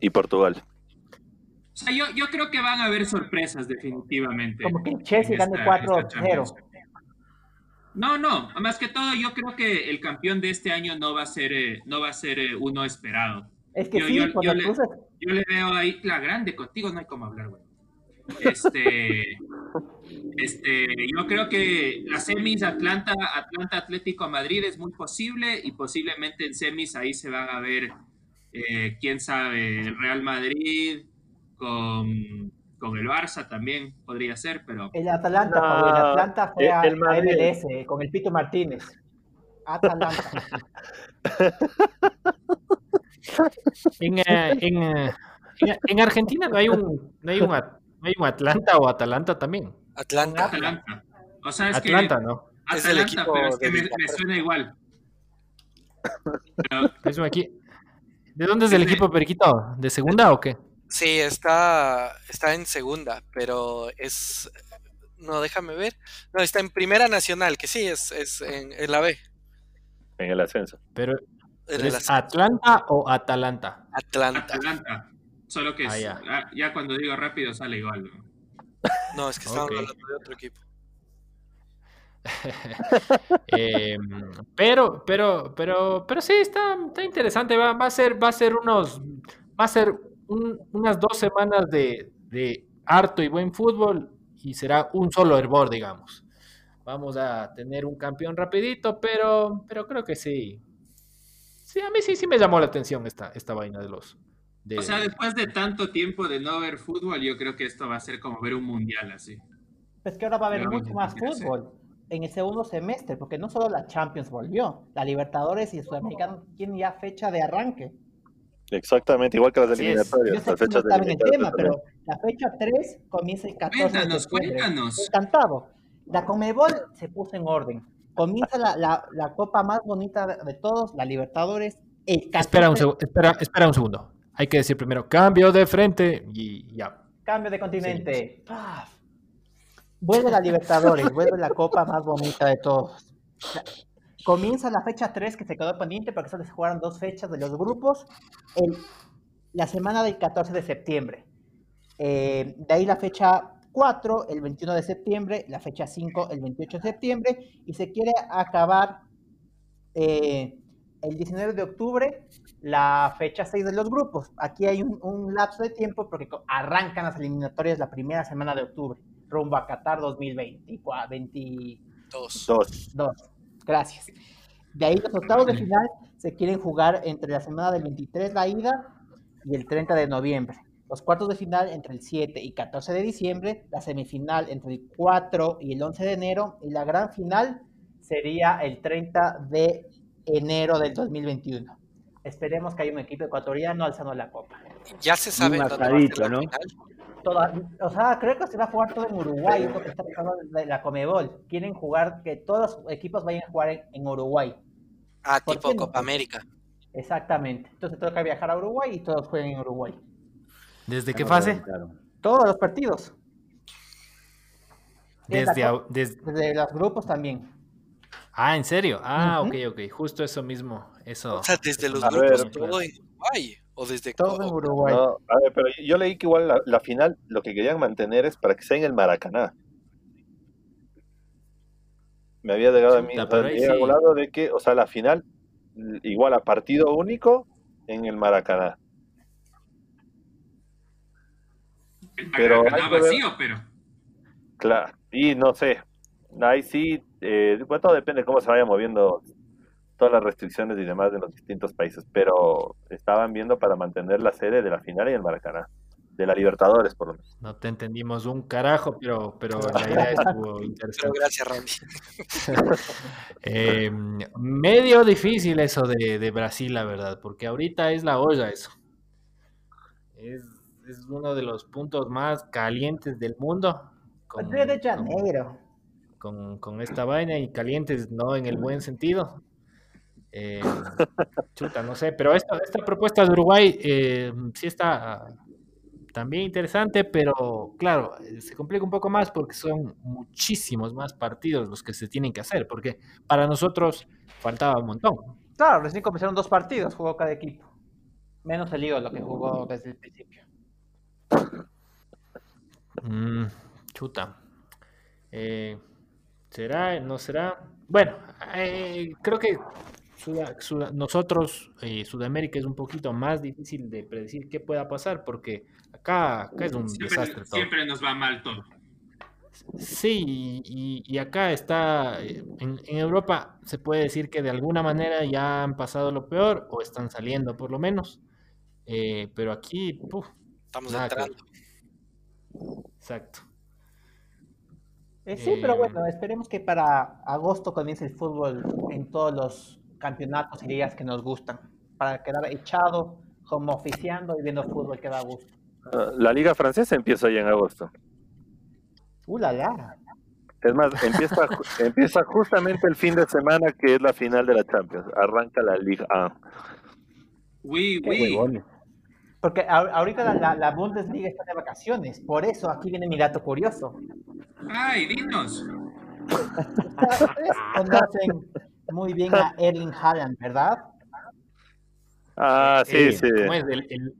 Speaker 3: y Portugal.
Speaker 5: O sea, yo, yo creo que van a haber sorpresas definitivamente.
Speaker 7: Como que el Chelsea gane
Speaker 5: esta- esta
Speaker 7: 4-0.
Speaker 5: Champions. No, no, más que todo yo creo que el campeón de este año no va a ser, eh, no va a ser eh, uno esperado.
Speaker 7: Es que
Speaker 5: Yo-
Speaker 7: sí,
Speaker 5: yo- le- le veo ahí la grande, contigo no hay como hablar, güey. Este, este, yo creo que las semis Atlanta, Atlanta Atlético Madrid es muy posible y posiblemente en semis ahí se van a ver, eh, quién sabe, el Real Madrid con, con el Barça también podría ser, pero
Speaker 7: el
Speaker 3: No,
Speaker 7: Pablo, el Atlanta fue
Speaker 3: el-
Speaker 7: a,
Speaker 3: el
Speaker 7: a
Speaker 3: Madrid.
Speaker 7: MLS con el Pito Martínez. Atalanta.
Speaker 1: En, eh, en, eh, en- en Argentina no hay un no hay un, Un Atlanta o Atalanta también.
Speaker 6: Atlanta.
Speaker 5: Atlanta. O sea, es
Speaker 1: Atlanta,
Speaker 5: que
Speaker 1: ¿no?
Speaker 6: Es el
Speaker 5: Atlanta,
Speaker 6: equipo
Speaker 5: pero es que me, suena igual. Pero
Speaker 1: Es un equi- ¿De dónde es el equipo Periquito? ¿De segunda o qué?
Speaker 6: Sí, está, está en segunda, pero es. No, déjame ver. No, está en Primera Nacional, que sí, es, es en, en la B.
Speaker 3: en el ascenso.
Speaker 1: Pero
Speaker 6: en
Speaker 1: pero
Speaker 6: el
Speaker 1: ¿es Atlanta o Atalanta?
Speaker 6: Atlanta.
Speaker 5: Atlanta. Solo que
Speaker 1: Ah,
Speaker 5: es-
Speaker 1: ya.
Speaker 5: ah, ya cuando digo rápido sale igual. ¿no?
Speaker 6: No, es que estamos
Speaker 1: Ok.
Speaker 6: hablando de otro equipo.
Speaker 1: Eh, pero, pero, pero, pero sí, está, está interesante. Va, va a ser, va a ser unos, va a ser un- unas dos semanas de, de harto y buen fútbol y será un solo hervor, digamos. Vamos a tener un campeón rapidito, pero, pero creo que sí. Sí, a mí sí, sí me llamó la atención esta, esta vaina de los. De-
Speaker 5: O sea, después de tanto tiempo de no ver fútbol, yo creo que esto va a ser como ver un mundial así.
Speaker 7: Pues que ahora va a haber mucho más fútbol en el segundo semestre, porque no solo la Champions volvió, la Libertadores y el Sudamericano tienen ya fecha de arranque.
Speaker 3: Exactamente, igual que las
Speaker 1: Así
Speaker 3: eliminatorias. Las
Speaker 7: no
Speaker 3: de
Speaker 7: el tema, pero la fecha 3 comienza el 14 de
Speaker 5: Cuéntanos,
Speaker 7: septiembre.
Speaker 5: cuéntanos.
Speaker 7: Encantado. La Conmebol se puso en orden. Comienza la, la, la copa más bonita de, de todos, la Libertadores. El 14,
Speaker 1: Espera un, segu- espera, espera un segundo. Hay que decir primero cambio de frente y ya.
Speaker 7: Cambio de continente. ¡Paf! Vuelve la Libertadores, vuelve la copa más bonita de todos. Comienza la fecha 3 que se quedó pendiente porque solo se jugaron dos fechas de los grupos. el- la semana del 14 de septiembre. Eh, de ahí la fecha 4, el 21 de septiembre, la fecha 5, el 28 de septiembre, y se quiere acabar eh, el 19 de octubre, la fecha 6 de los grupos. Aquí hay un, un lapso de tiempo porque arrancan las eliminatorias la primera semana de octubre, rumbo a Qatar 2024. 22.
Speaker 6: Dos.
Speaker 7: Gracias. De ahí los octavos de final se quieren jugar entre la semana del 23 la ida y el 30 de noviembre. Los cuartos de final entre el 7 y 14 de diciembre, la semifinal entre el 4 y el 11 de enero y la gran final sería el 30 de enero del 2021. Esperemos que haya un equipo ecuatoriano alzando la copa.
Speaker 6: Ya se sabe dónde va a ser
Speaker 4: marcadito,
Speaker 6: la
Speaker 4: ¿no?
Speaker 6: final.
Speaker 7: Toda- o sea, creo que se va a jugar todo en Uruguay, es lo que está pasando de la Comebol. Quieren jugar, que todos los equipos vayan a jugar en, en Uruguay.
Speaker 6: Ah,
Speaker 7: ¿Por
Speaker 6: tipo
Speaker 7: no?
Speaker 6: Copa América.
Speaker 7: Exactamente. Entonces toca viajar a Uruguay y todos juegan en Uruguay.
Speaker 1: ¿Desde qué fase?
Speaker 4: claro.
Speaker 7: Todos los partidos.
Speaker 1: Desde,
Speaker 7: Desde los grupos también.
Speaker 1: Ah, ¿en serio? Ah,
Speaker 7: Ujú.
Speaker 1: ok, ok. Justo eso mismo. Eso.
Speaker 6: O sea, desde los
Speaker 3: A
Speaker 6: grupos
Speaker 3: ver,
Speaker 6: todo en Uruguay. O desde
Speaker 7: Todo en Uruguay.
Speaker 3: No, a ver, pero yo leí que igual la, la final lo que querían mantener es para que sea en el Maracaná. Me había llegado a mí,
Speaker 1: Chuta,
Speaker 3: o sea,
Speaker 1: sí.
Speaker 3: hablado de que, o sea, la final igual a partido único en el Maracaná.
Speaker 5: El
Speaker 3: Pero
Speaker 5: Maracaná vacío, pero.
Speaker 3: Claro, y no sé, ahí sí, eh, bueno, todo depende de cómo se vayan moviendo todas las restricciones y demás de los distintos países, pero estaban viendo para mantener la sede de la final en el Maracaná, de la Libertadores por lo menos.
Speaker 1: No te entendimos un carajo, pero, pero la idea estuvo
Speaker 6: Pero
Speaker 1: interesante.
Speaker 6: gracias, Randy.
Speaker 1: Eh, medio difícil eso de, de Brasil, la verdad, porque ahorita es la olla eso. Es, es uno de los puntos más calientes del mundo. con-
Speaker 7: Río de Janeiro.
Speaker 1: con, con esta vaina y calientes, no en el buen sentido. Eh, chuta, no sé, pero esta, esta propuesta de Uruguay eh, sí está ah, también interesante, pero claro, eh, se complica un poco más porque son muchísimos más partidos los que se tienen que hacer, porque para nosotros faltaba un montón.
Speaker 7: Claro, recién comenzaron dos partidos, jugó cada equipo. Menos el lío lo que jugó desde el principio.
Speaker 1: Mm, chuta. Eh, ¿Será? ¿No será? Bueno, eh, creo que nosotros, eh, Sudamérica, es un poquito más difícil de predecir qué pueda pasar porque acá, acá es un desastre
Speaker 5: Siempre,
Speaker 1: todo.
Speaker 5: siempre nos va mal todo.
Speaker 1: Sí, y, y acá está, eh, en, en Europa se puede decir que de alguna manera ya han pasado lo peor o están saliendo por lo menos, eh, pero aquí, puf,
Speaker 6: Estamos
Speaker 1: que
Speaker 6: entrando.
Speaker 1: exacto.
Speaker 7: Eh, sí, pero
Speaker 1: Eh,
Speaker 7: bueno, esperemos que para agosto comience el fútbol en todos los campeonatos y ligas que nos gustan, para quedar echado, como oficiando y viendo fútbol que da gusto.
Speaker 3: Ah, La liga francesa empieza ya en agosto.
Speaker 7: ¡Uh, la, la!
Speaker 3: Es más, empieza, empieza justamente el fin de semana que es la final de la Champions. Arranca la Liga A.
Speaker 4: Qué
Speaker 5: uy.
Speaker 4: huevones.
Speaker 7: Porque a- ahorita la, la- la Bundesliga está de vacaciones, por eso aquí viene mi dato curioso.
Speaker 5: Ay, dinos.
Speaker 7: Ustedes conocen muy bien a Erling Haaland, ¿verdad?
Speaker 3: Ah, sí,
Speaker 1: Eh,
Speaker 3: sí.
Speaker 1: ¿cómo es? El, el-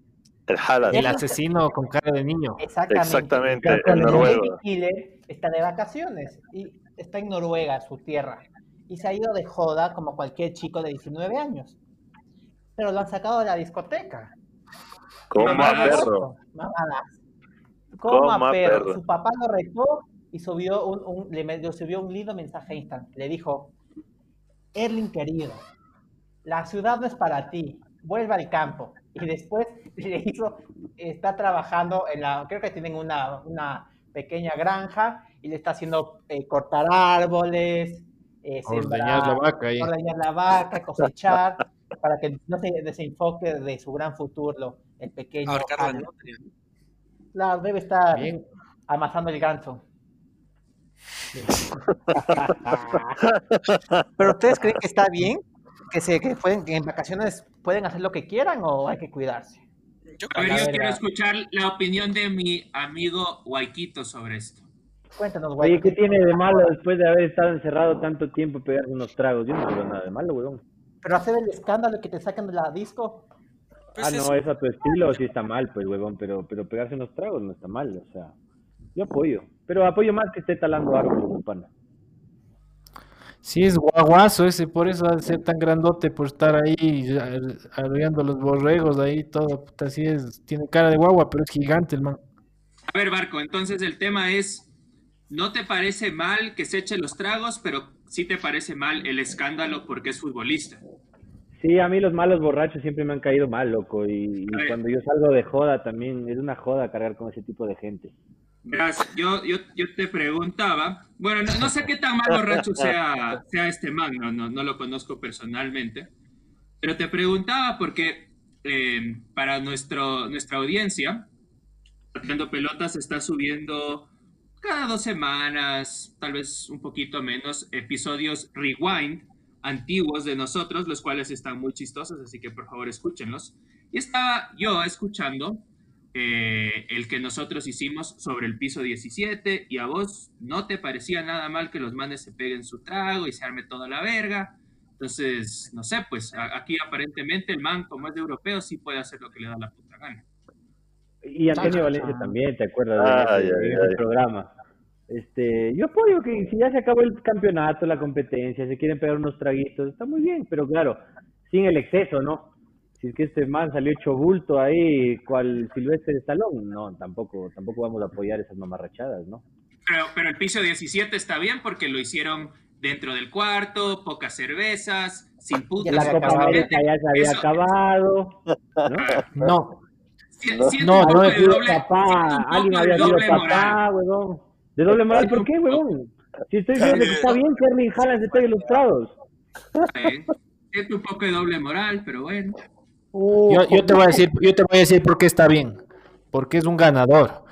Speaker 3: El Haaland.
Speaker 1: el asesino con cara de niño.
Speaker 7: Exactamente.
Speaker 3: Exactamente, el.
Speaker 7: David Killer está de vacaciones y está en Noruega, su tierra. Y se ha ido de joda como cualquier chico de 19 años. Pero lo han sacado de la discoteca.
Speaker 3: Como a
Speaker 5: Mamadas.
Speaker 3: perro.
Speaker 7: Mamadas. Como
Speaker 3: Como
Speaker 7: a
Speaker 3: a
Speaker 7: perro.
Speaker 3: perro.
Speaker 7: Su papá lo retó y subió un, un- le, subió un lindo mensaje a Instagram. Le dijo, Erling querido, la ciudad no es para ti, vuelve al campo. Y después le hizo, está trabajando en la, creo que tienen una, una pequeña granja y le está haciendo eh, cortar árboles, eh,
Speaker 1: Ordeñar la vaca ahí.
Speaker 7: ordeñar la vaca, cosechar, para que no se desenfoque de su gran futuro, el pequeño.
Speaker 6: La
Speaker 7: debe estar
Speaker 1: Bien.
Speaker 7: amasando el ganso. Pero ustedes creen que está bien que se que pueden que en vacaciones pueden hacer lo que quieran o hay que cuidarse.
Speaker 6: Yo
Speaker 5: A ver,
Speaker 6: creo
Speaker 5: yo quiero escuchar la opinión de mi amigo Waikito sobre esto.
Speaker 7: Cuéntanos.
Speaker 4: Oye, ¿qué tiene de malo después de haber estado encerrado tanto tiempo pegarse unos tragos? Yo no veo nada de malo, huevón.
Speaker 7: Pero hacer el escándalo que te sacan de la disco.
Speaker 6: pues
Speaker 4: ah,
Speaker 6: es-
Speaker 4: no, es a tu estilo, sí está mal, pues, huevón, pero, pero pegarse unos tragos no está mal, o sea, yo apoyo, pero apoyo más que esté talando árboles, pana.
Speaker 1: Sí, es guaguazo ese, por eso ha de ser tan grandote, por estar ahí ar- arreando los borregos ahí, todo, puta, así es, tiene cara de guagua, pero es gigante el man.
Speaker 5: A ver, Barco, entonces el tema es, ¿no te parece mal que se eche los tragos, pero sí te parece mal el escándalo porque es futbolista?
Speaker 4: Sí, a mí los malos borrachos siempre me han caído mal, loco, y, cuando yo salgo de joda también, es una joda cargar con ese tipo de gente.
Speaker 5: Verás, yo, yo, yo te preguntaba, bueno, no, no sé qué tan mal borracho sea, sea este man, no, no, no lo conozco personalmente, pero te preguntaba porque eh, para nuestro, nuestra audiencia, Pateando Pelotas está subiendo cada dos semanas, tal vez un poquito menos, episodios rewind antiguos de nosotros, los cuales están muy chistosos, así que por favor escúchenlos. Y estaba yo escuchando eh, el que nosotros hicimos sobre el piso 17 y a vos no te parecía nada mal que los manes se peguen su trago y se arme toda la verga. Entonces, no sé, pues aquí aparentemente el man, como es de europeo, sí puede hacer lo que le da la puta gana.
Speaker 4: Y Antonio Valencia también, ¿te acuerdas de
Speaker 3: Ay,
Speaker 4: de
Speaker 3: ay.
Speaker 4: programa? Este, yo apoyo que si ya se acabó el campeonato, la competencia, se quieren pegar unos traguitos, está muy bien, pero claro, sin el exceso, ¿no? Si es que este man salió hecho bulto ahí, cual silvestre de salón, no, tampoco, tampoco vamos a apoyar esas mamarrachadas, ¿no?
Speaker 5: Pero, pero el piso 17 está bien porque lo hicieron dentro del cuarto, pocas cervezas, sin putas.
Speaker 7: la
Speaker 4: La Copa ya se había
Speaker 5: Eso-
Speaker 4: acabado, ¿no?
Speaker 1: No,
Speaker 3: No.
Speaker 1: No, es
Speaker 5: de
Speaker 4: sido papá, alguien
Speaker 5: de
Speaker 4: había sido
Speaker 5: doble
Speaker 4: papá,
Speaker 5: moral.
Speaker 4: huevón. ¿De doble moral por qué, huevón? Si estoy diciendo que está bien que Erling Haaland tragos.
Speaker 5: Eh, Siento un poco de doble moral, pero bueno.
Speaker 1: yo, yo te voy a decir, yo te voy a decir por qué está bien, porque es un ganador,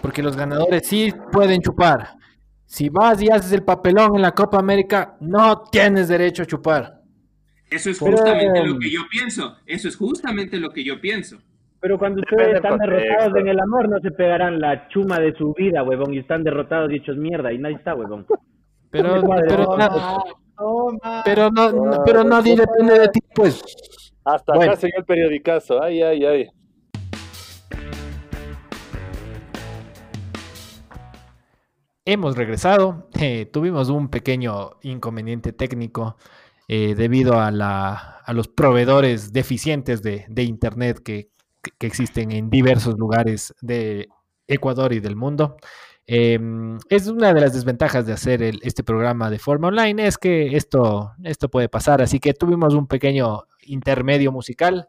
Speaker 1: porque los ganadores sí pueden chupar. Si vas y haces el papelón en la Copa América, no tienes derecho a chupar.
Speaker 5: Eso es
Speaker 4: Pero-
Speaker 5: justamente lo que yo pienso. Eso es justamente lo que yo pienso.
Speaker 4: Pero cuando
Speaker 3: Depende
Speaker 4: ustedes están derrotados en el amor, no se pegarán la chuma de su vida, huevón, y están derrotados y hechos mierda, y nadie está, huevón.
Speaker 1: Pero, pero,
Speaker 4: no,
Speaker 7: Toma, toma.
Speaker 1: pero no, no- pero nadie depende de ti, pues.
Speaker 3: Hasta
Speaker 1: Bueno.
Speaker 3: acá se dio el periodicazo. Ay, ay, ay.
Speaker 1: Hemos regresado. eh, tuvimos un pequeño inconveniente técnico eh, debido a, la, a los proveedores deficientes de, de Internet que, que existen en diversos lugares de Ecuador y del mundo. Eh, es una de las desventajas de hacer el- este programa de forma online, es que esto, esto puede pasar, así que tuvimos un pequeño intermedio musical,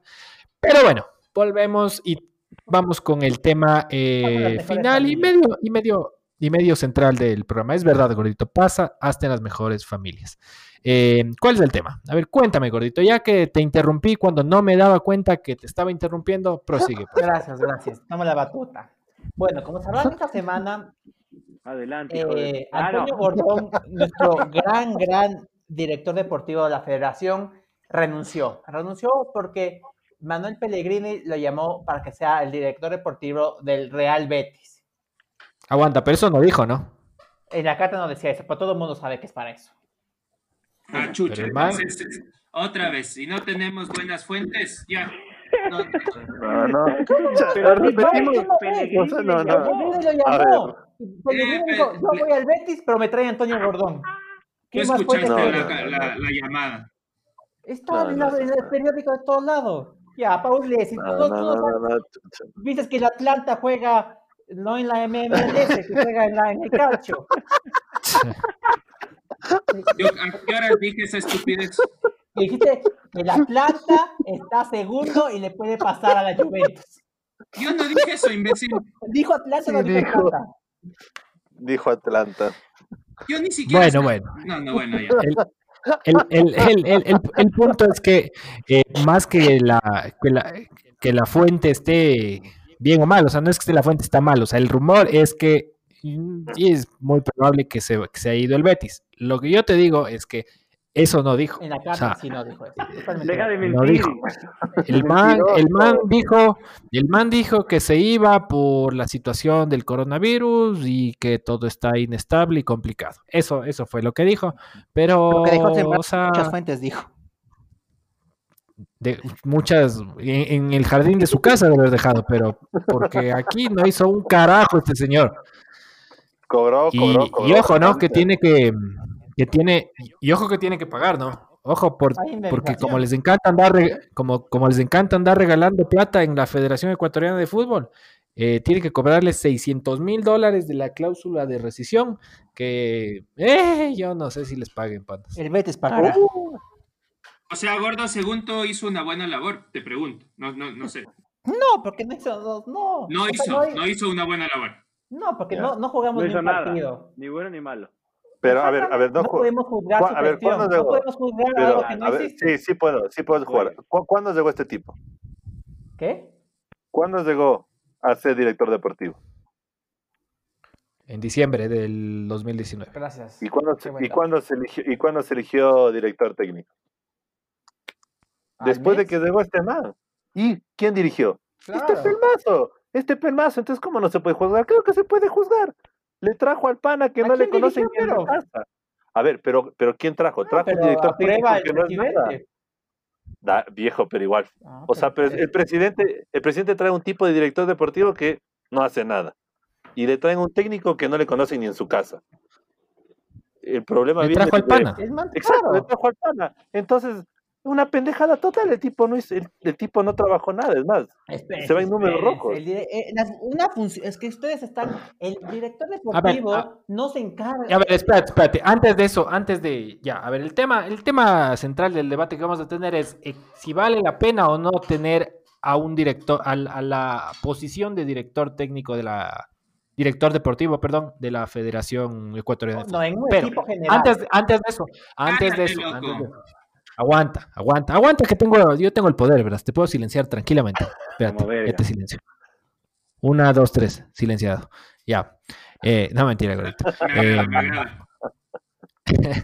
Speaker 1: pero bueno, volvemos y vamos con el tema eh, final y medio, y medio y medio central del programa. Es verdad, gordito, pasa hasta en las mejores familias. Eh, ¿Cuál es el tema? A ver, cuéntame, gordito, ya que te interrumpí cuando no me daba cuenta que te estaba interrumpiendo, prosigue. pues.
Speaker 7: Gracias, gracias. Toma la batuta. Bueno, como sabrán, esta semana
Speaker 4: Adelante,
Speaker 7: eh,
Speaker 4: Ah, no.
Speaker 7: Antonio Gordón, nuestro gran, gran director deportivo de la federación, renunció. Renunció porque Manuel Pellegrini lo llamó para que sea el director deportivo del Real Betis.
Speaker 1: Aguanta, pero eso no dijo, ¿no?
Speaker 7: En la carta no decía eso, pero todo el mundo sabe que es para eso.
Speaker 5: Ah, chucha. Entonces, otra vez, si no tenemos buenas fuentes, ya. No,
Speaker 3: No, no.
Speaker 4: Pero
Speaker 3: repetimos.
Speaker 7: ¿cómo
Speaker 4: Pellegrini
Speaker 3: O sea, no, no.
Speaker 7: lo
Speaker 3: A
Speaker 7: llamó. Pellegrini
Speaker 5: Eh,
Speaker 7: dijo, yo voy al Betis, pero me trae Antonio Gordón. ¿Qué más
Speaker 5: escuchaste
Speaker 3: no,
Speaker 5: la,
Speaker 3: no,
Speaker 5: la- la llamada.
Speaker 7: Está
Speaker 3: No,
Speaker 7: en,
Speaker 3: no,
Speaker 7: la- en el periódico de todos lados. Ya, Paul Lessi,
Speaker 3: No,
Speaker 7: tú,
Speaker 3: no,
Speaker 7: tú
Speaker 3: no,
Speaker 7: no sabes-
Speaker 3: no, no.
Speaker 7: Dices que el Atlanta juega no en la MLS, que juega en, la, en el calcio.
Speaker 5: Yo, ¿A qué hora dije esa estupidez?
Speaker 7: Dijiste que el Atlanta está segundo y le puede pasar a la Juventus.
Speaker 5: Yo no dije eso, imbécil.
Speaker 7: Dijo Atlanta, no
Speaker 3: Sí,
Speaker 7: dijo
Speaker 3: dijo.
Speaker 7: Atlanta.
Speaker 3: Dijo Atlanta.
Speaker 5: Yo ni siquiera.
Speaker 1: Bueno, bueno.
Speaker 5: No, no, bueno, ya.
Speaker 1: El, el- el- el- el- el punto es que eh, más que la, que la que la fuente esté bien o mal, o sea, no es que la fuente está mal, o sea, el rumor es que sí es muy probable que se, que se haya ido el Betis. Lo que yo te digo es que eso no dijo.
Speaker 7: En la
Speaker 1: O
Speaker 7: carta
Speaker 1: sea,
Speaker 7: sí no dijo eso.
Speaker 4: Deja de
Speaker 1: No
Speaker 4: mentir.
Speaker 1: dijo. El man, el man dijo, el man dijo que se iba por la situación del coronavirus y que todo está inestable y complicado. Eso, eso fue lo que dijo. Pero,
Speaker 7: Lo que dijo sembrar
Speaker 1: o sea,
Speaker 7: muchas fuentes dijo.
Speaker 1: de muchas en, en el jardín de su casa de haber dejado, pero porque aquí no hizo un carajo este señor.
Speaker 3: Cobró,
Speaker 1: Y,
Speaker 3: cobró,
Speaker 1: y
Speaker 3: cobró.
Speaker 1: ojo, ¿no? Que tiene que, que tiene, y ojo que tiene que pagar, ¿no? Ojo, por, porque como les encanta andar como, como les encanta andar regalando plata en la Federación Ecuatoriana de Fútbol, eh, tiene que cobrarles 600 mil dólares de la cláusula de rescisión, que eh, yo no sé si les paguen, patas.
Speaker 7: El Betis pagará.
Speaker 5: O sea, Gordo, según tú, hizo una buena labor, te pregunto. No, no, no sé.
Speaker 7: No, porque no hizo dos, no.
Speaker 5: No
Speaker 7: O sea,
Speaker 5: hizo,
Speaker 7: no hay-
Speaker 5: no hizo una buena labor.
Speaker 7: No, porque no, no jugamos
Speaker 4: No
Speaker 7: ni un
Speaker 4: nada.
Speaker 7: partido.
Speaker 4: Ni bueno ni malo.
Speaker 3: Pero a ver, a ver, no,
Speaker 7: no podemos juzgar su
Speaker 3: a ver,
Speaker 7: gestión.
Speaker 3: ¿cuándo
Speaker 7: No
Speaker 3: llegó?
Speaker 7: podemos juzgar
Speaker 3: pero,
Speaker 7: algo que no
Speaker 3: ver,
Speaker 7: existe.
Speaker 3: sí, sí puedo, sí puedo jugar. ¿Cu- ¿Cuándo llegó este tipo?
Speaker 7: ¿Qué?
Speaker 3: ¿Cuándo llegó a ser director deportivo?
Speaker 1: En diciembre del 2019.
Speaker 7: Gracias.
Speaker 3: ¿Y cuándo, se- y cuándo se eligió, y cuándo se eligió director técnico?
Speaker 7: ¿Al
Speaker 3: Después de que llegó este man. ¿Y quién dirigió? Este
Speaker 7: Claro.
Speaker 3: pelmazo, este pelmazo. Entonces, ¿cómo no se puede juzgar? Creo que se puede juzgar. Le trajo al pana que
Speaker 7: ¿A
Speaker 3: no le
Speaker 7: quién
Speaker 3: conocen la
Speaker 7: pero?
Speaker 3: casa. A ver, pero, pero ¿quién trajo?
Speaker 7: No,
Speaker 3: Trajo un
Speaker 7: pero
Speaker 3: director técnico que no es nada. Da- viejo, pero igual.
Speaker 7: Ah,
Speaker 3: O sea,
Speaker 7: pero-
Speaker 3: el presidente, el presidente trae un tipo de director deportivo que no hace nada. Y le traen un técnico que no le conocen ni en su casa. El problema
Speaker 1: Le
Speaker 3: viene
Speaker 1: trajo al
Speaker 3: de-
Speaker 1: pana.
Speaker 7: Más
Speaker 3: Exacto, le trajo al pana. Entonces, una pendejada total, el tipo no hizo- el, el tipo no trabajó nada, es más. Se va en números rojos.
Speaker 7: Eh, una función, es que ustedes están, el director deportivo
Speaker 1: a-
Speaker 7: no se encarga.
Speaker 1: A ver, espérate, espérate. Antes de eso, antes de. Ya, a ver, el tema, el tema central del debate que vamos a tener es eh, si vale la pena o no tener a un director, a, la posición de director técnico de la. Director deportivo, perdón, de la Federación Ecuatoriana
Speaker 7: No, en un
Speaker 1: Pero,
Speaker 7: equipo general.
Speaker 1: Antes, antes de eso, antes de
Speaker 5: Cállate,
Speaker 1: eso,
Speaker 5: loco.
Speaker 1: antes de eso. Aguanta, aguanta, aguanta que tengo, yo tengo el poder, ¿verdad? Te puedo silenciar tranquilamente. Espérate, ya te silencio. Una, dos, tres, silenciado. Ya. Eh, no, mentira, gordito.
Speaker 5: Me agrada,
Speaker 1: Em,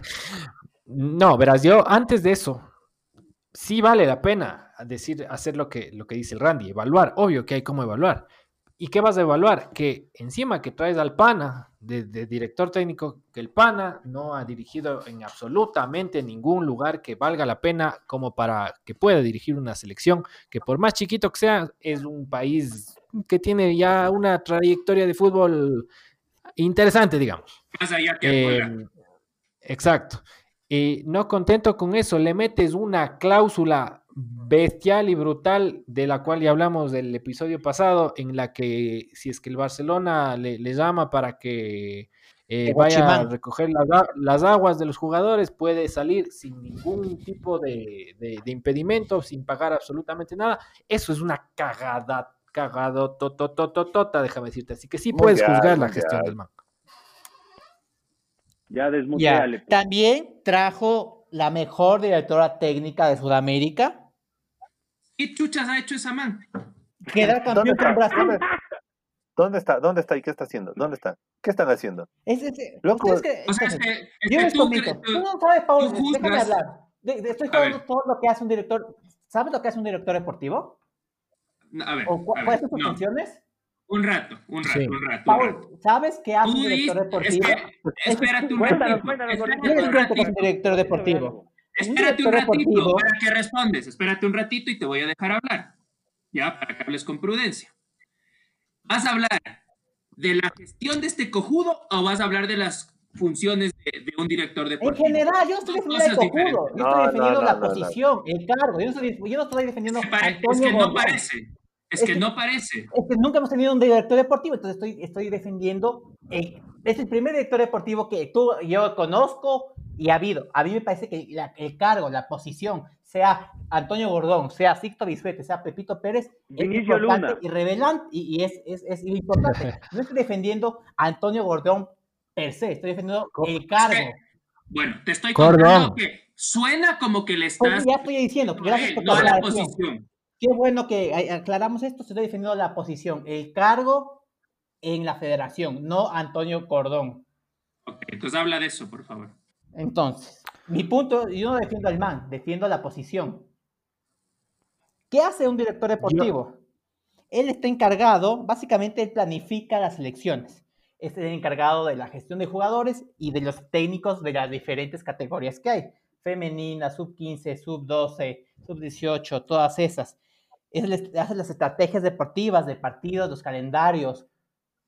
Speaker 1: no, verás, yo antes de eso, sí vale la pena decir, hacer lo que, lo que dice el Randy, evaluar. Obvio que hay cómo evaluar. ¿Y qué vas a evaluar? Que encima que traes al PANA de, de, director técnico, que el PANA no ha dirigido en absolutamente ningún lugar que valga la pena como para que pueda dirigir una selección, que por más chiquito que sea, es un país que tiene ya una trayectoria de fútbol interesante, digamos.
Speaker 5: Más allá que
Speaker 1: eh, Exacto. Y no contento con eso, le metes una cláusula bestial y brutal de la cual ya hablamos del episodio pasado, en la que si es que el Barcelona le, le llama para que eh, vaya a recoger las, las, aguas de los jugadores, puede salir sin ningún tipo de, de, de impedimento, sin pagar absolutamente nada. Eso es una cagada, cagado, totototota, déjame decirte. Así que sí puedes mundial, juzgar la gestión del man.
Speaker 4: Ya desmuteale.
Speaker 7: Pues. También trajo la mejor directora técnica de Sudamérica.
Speaker 5: ¿Qué chuchas ha hecho esa man?
Speaker 7: Queda campeón con Brasil.
Speaker 3: ¿Dónde está? ¿Dónde está y qué está haciendo? ¿Dónde está? ¿Qué están haciendo?
Speaker 7: Es, es,
Speaker 3: Loco.
Speaker 7: es que,
Speaker 5: O sea, es que, es
Speaker 7: yo
Speaker 5: que
Speaker 7: les
Speaker 5: tú,
Speaker 7: comento. Tú
Speaker 5: tú-
Speaker 7: no sabes, Paul,
Speaker 5: tú
Speaker 7: déjame hablar. De- de- estoy hablando todo lo que hace un director. ¿Sabes lo que hace un director deportivo?
Speaker 5: A ver,
Speaker 7: ¿O cu-
Speaker 5: a
Speaker 7: cuáles
Speaker 5: ver,
Speaker 7: son sus
Speaker 5: no,
Speaker 7: funciones?
Speaker 5: un rato, un rato,
Speaker 1: Sí.
Speaker 5: un rato.
Speaker 7: Paul, ¿sabes qué hace
Speaker 5: Tú
Speaker 7: un director deportivo?
Speaker 5: espera- espérate un
Speaker 4: Cuéntanos,
Speaker 5: ratito,
Speaker 4: cuéntanos,
Speaker 7: Yo les que es un director deportivo.
Speaker 5: Espérate un ratito,
Speaker 7: deportivo.
Speaker 5: para que respondes, espérate un ratito y te voy a dejar hablar, ya, para que hables con prudencia. ¿Vas a hablar de la gestión de este cojudo o vas a hablar de las funciones de, de un director
Speaker 7: En
Speaker 5: deportivo?
Speaker 7: general, yo no estoy defendiendo el
Speaker 5: cosas
Speaker 7: cojudo,
Speaker 5: diferentes.
Speaker 7: yo estoy defendiendo
Speaker 3: no,
Speaker 7: la
Speaker 3: no, no.
Speaker 7: posición, el cargo. Yo no estoy, yo no estoy defendiendo
Speaker 5: Es que, pare- es que no parece, es
Speaker 7: Es
Speaker 5: que
Speaker 7: que-
Speaker 5: no parece.
Speaker 7: Es que nunca hemos tenido un director deportivo, entonces estoy, estoy defendiendo. el- es el primer director deportivo que tú, yo conozco y ha habido. A mí me parece que la- el cargo, la posición, sea Antonio Gordón, sea Sixto Bisuete, sea Pepito Pérez, es
Speaker 4: Vinicio
Speaker 7: importante
Speaker 4: Luna.
Speaker 7: y revelante y, y es, es, es importante. No estoy defendiendo a Antonio Gordón per se, estoy defendiendo el cargo.
Speaker 5: Bueno, te estoy contando que suena como que le
Speaker 7: Pues
Speaker 5: estás...
Speaker 7: ya estoy diciendo, gracias por
Speaker 5: no la posición.
Speaker 7: Qué bueno que aclaramos esto, estoy defendiendo la posición, el cargo en la federación, no Antonio Gordón.
Speaker 5: Ok, entonces habla de eso, por favor.
Speaker 7: Entonces, mi punto, yo no defiendo al man, defiendo la posición. ¿Qué hace un director deportivo? Él está encargado, básicamente él planifica las elecciones. Es el encargado de la gestión de jugadores y de los técnicos de las diferentes categorías que hay. Femenina, sub 15, sub 12, sub 18, todas esas. Él es- hace las estrategias deportivas de partidos, los calendarios,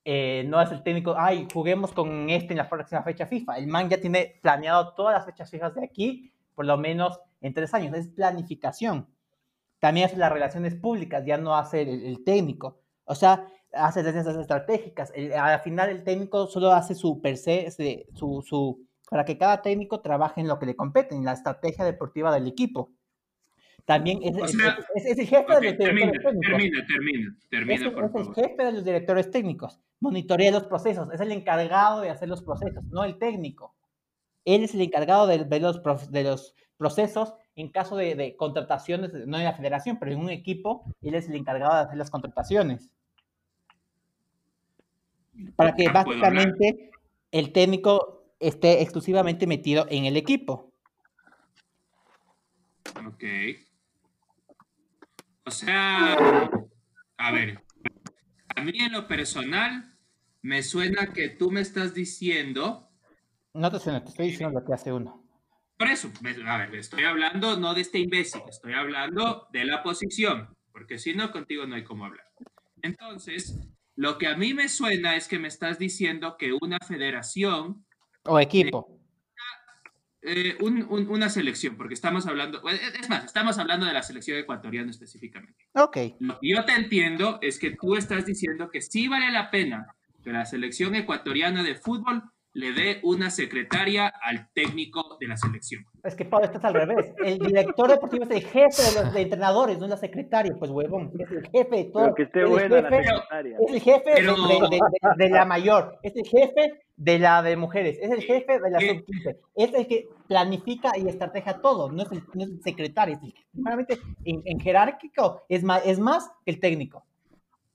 Speaker 7: eh, no es el técnico, ay, juguemos con este en la próxima fecha FIFA. El man ya tiene planeado todas las fechas fijas de aquí, por lo menos en tres años. Es planificación. También hace las relaciones públicas, ya no hace el, el técnico. O sea, hace las esas estratégicas. El- al final el técnico solo hace su per se, ese- su, su, para que cada técnico trabaje en lo que le compete, en la estrategia deportiva del equipo. También es,
Speaker 5: O
Speaker 7: es-
Speaker 5: sea,
Speaker 7: es- es el jefe
Speaker 5: Ok,
Speaker 7: de los
Speaker 5: termina,
Speaker 7: directores técnicos.
Speaker 5: termina, termina, termina,
Speaker 7: Es, el-
Speaker 5: por
Speaker 7: jefe de los directores técnicos. Monitorea los procesos. Es el encargado de hacer los procesos, no el técnico. Él es el encargado de ver los, prof- de los procesos en caso de, de contrataciones, no en la federación, pero en un equipo, él es el encargado de hacer las contrataciones. Para que básicamente el técnico esté exclusivamente metido en el equipo.
Speaker 5: Ok. O sea, a ver, a mí en lo personal me suena que tú me estás diciendo,
Speaker 7: No te suena, te estoy diciendo lo que hace uno.
Speaker 5: por eso, me- a ver, estoy hablando no de este imbécil, estoy hablando de la posición, porque si no, contigo no hay cómo hablar. Entonces, lo que a mí me suena es que me estás diciendo que una federación
Speaker 7: O equipo.
Speaker 5: Eh, un- un- una selección, porque estamos hablando, es es más, estamos hablando de la selección ecuatoriana específicamente.
Speaker 7: Ok.
Speaker 5: Lo que yo te entiendo es que tú estás diciendo que sí vale la pena que la selección ecuatoriana de fútbol le dé una secretaria al técnico de la selección.
Speaker 7: Es que Pablo, estás al revés. El director deportivo es el jefe de los de entrenadores, no es la secretaria, pues huevón. Es el jefe de todo.
Speaker 4: Pero que esté
Speaker 7: es el
Speaker 4: buena la
Speaker 7: jefe-
Speaker 4: secretaria.
Speaker 7: Es el jefe de-
Speaker 5: Pero-
Speaker 7: de, de- de- de la mayor, es el jefe de la de mujeres, es el jefe de la
Speaker 5: ¿Qué?
Speaker 7: sub 15, es el que planifica y estrategia todo, no es el, no es el secretario, es el, primeramente en, en jerárquico es más, es más que el técnico.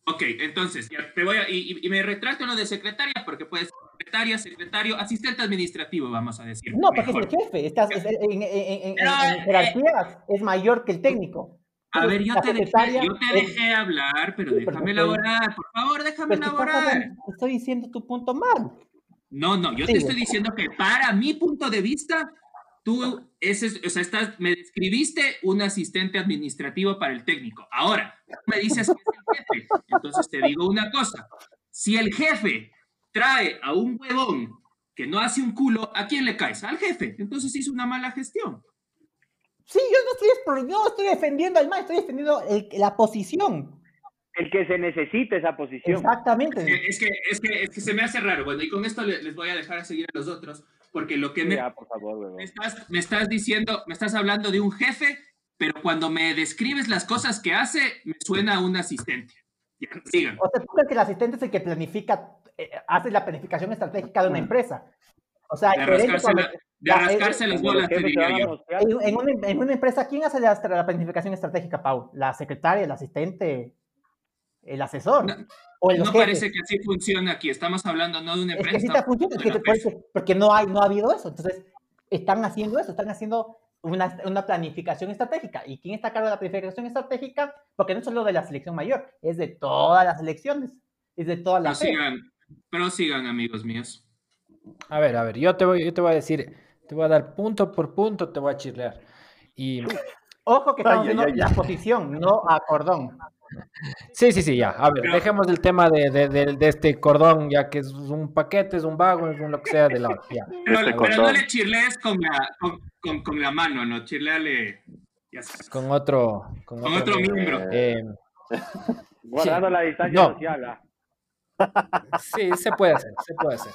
Speaker 5: Ok, entonces, ya te voy a, y, me retracto en lo de secretaria porque puede ser secretaria, secretario, asistente administrativo, vamos a decir.
Speaker 7: No, porque
Speaker 5: mejor.
Speaker 7: es el jefe, estás, es- en, en- en- en-
Speaker 5: Pero,
Speaker 7: en
Speaker 5: eh,
Speaker 7: jerarquías es mayor que el técnico.
Speaker 5: A ver, yo te, dejé,
Speaker 7: secretaria
Speaker 5: yo te
Speaker 7: es-
Speaker 5: dejé hablar, pero
Speaker 7: Sí,
Speaker 5: déjame elaborar. Por favor, déjame elaborar.
Speaker 7: estoy diciendo tu punto mal.
Speaker 5: No, no, yo te estoy diciendo que para mi punto de vista, tú, ese, es- o sea, estás, me describiste un asistente administrativo para el técnico. Ahora, tú me dices que es el jefe. Entonces te digo una cosa. Si el jefe trae a un huevón que no hace un culo, ¿a quién le caes? Al jefe. Entonces hizo una mala gestión.
Speaker 7: Sí, yo no estoy, no estoy defendiendo al mal, estoy defendiendo el- la posición.
Speaker 4: El que se necesita esa posición.
Speaker 7: Exactamente.
Speaker 5: Es que, es que, es que se me hace raro. Bueno, y con esto le- les voy a dejar a seguir a los otros, porque lo que me,
Speaker 4: Ya, por favor, huevón.
Speaker 5: me estás, me estás diciendo, me estás hablando de un jefe, pero cuando me describes las cosas que hace, me suena a un asistente. Ya, sigan.
Speaker 7: O sea, tú crees que el asistente es el que planifica, eh, hace la planificación estratégica de una empresa. O sea,
Speaker 5: De rascarse, la-
Speaker 7: eh,
Speaker 5: rascarse las bolas, te diría yo.
Speaker 7: en, en una, en una empresa, ¿quién hace la, la planificación estratégica, Pau? ¿La secretaria, el asistente, el asesor?
Speaker 5: No,
Speaker 7: ¿O
Speaker 5: No parece que así funciona aquí. Estamos hablando no de una
Speaker 7: Es
Speaker 5: empresa.
Speaker 7: que sí funciona, es que
Speaker 5: la
Speaker 7: porque, no, hay, no ha habido eso. Entonces, están haciendo eso, están haciendo una, una planificación estratégica. ¿Y quién está a cargo de la planificación estratégica? Porque no es solo de la selección mayor, es de todas las selecciones, es de todas las...
Speaker 5: Prosigan, prosigan, amigos míos.
Speaker 1: A ver, a ver, yo te voy, yo te voy a decir, te voy a dar punto por punto, te voy a chirlear. Y
Speaker 7: Ojo que estamos
Speaker 3: Ay, ay,
Speaker 7: viendo
Speaker 3: ay,
Speaker 7: la
Speaker 3: ay.
Speaker 7: posición, no a cordón.
Speaker 1: Sí, sí, sí, ya. A ver,
Speaker 5: Pero-
Speaker 1: dejemos el tema de, de- de- de este cordón, ya que es un paquete, es un vago, es un lo que sea de lado. Ya.
Speaker 5: Pero,
Speaker 3: Este
Speaker 5: pero no le chirlees con la, con, con- con la mano, ¿no? Chirleale, ya sabes,
Speaker 1: Con otro, con
Speaker 5: con otro miembro.
Speaker 1: Eh,
Speaker 4: Guardando la distancia
Speaker 1: No.
Speaker 4: social. ah.
Speaker 1: sí, se puede hacer, se puede hacer.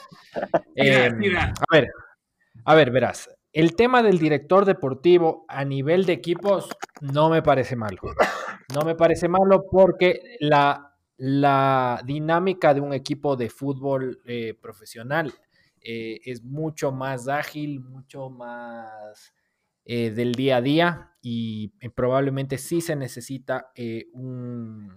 Speaker 5: Mira,
Speaker 1: Eh,
Speaker 5: mira.
Speaker 1: A ver, a ver, verás. El tema del director deportivo a nivel de equipos no me parece malo. No me parece malo porque la, la dinámica de un equipo de fútbol eh, profesional eh, es mucho más ágil, mucho más eh, del día a día y eh, probablemente sí se necesita un-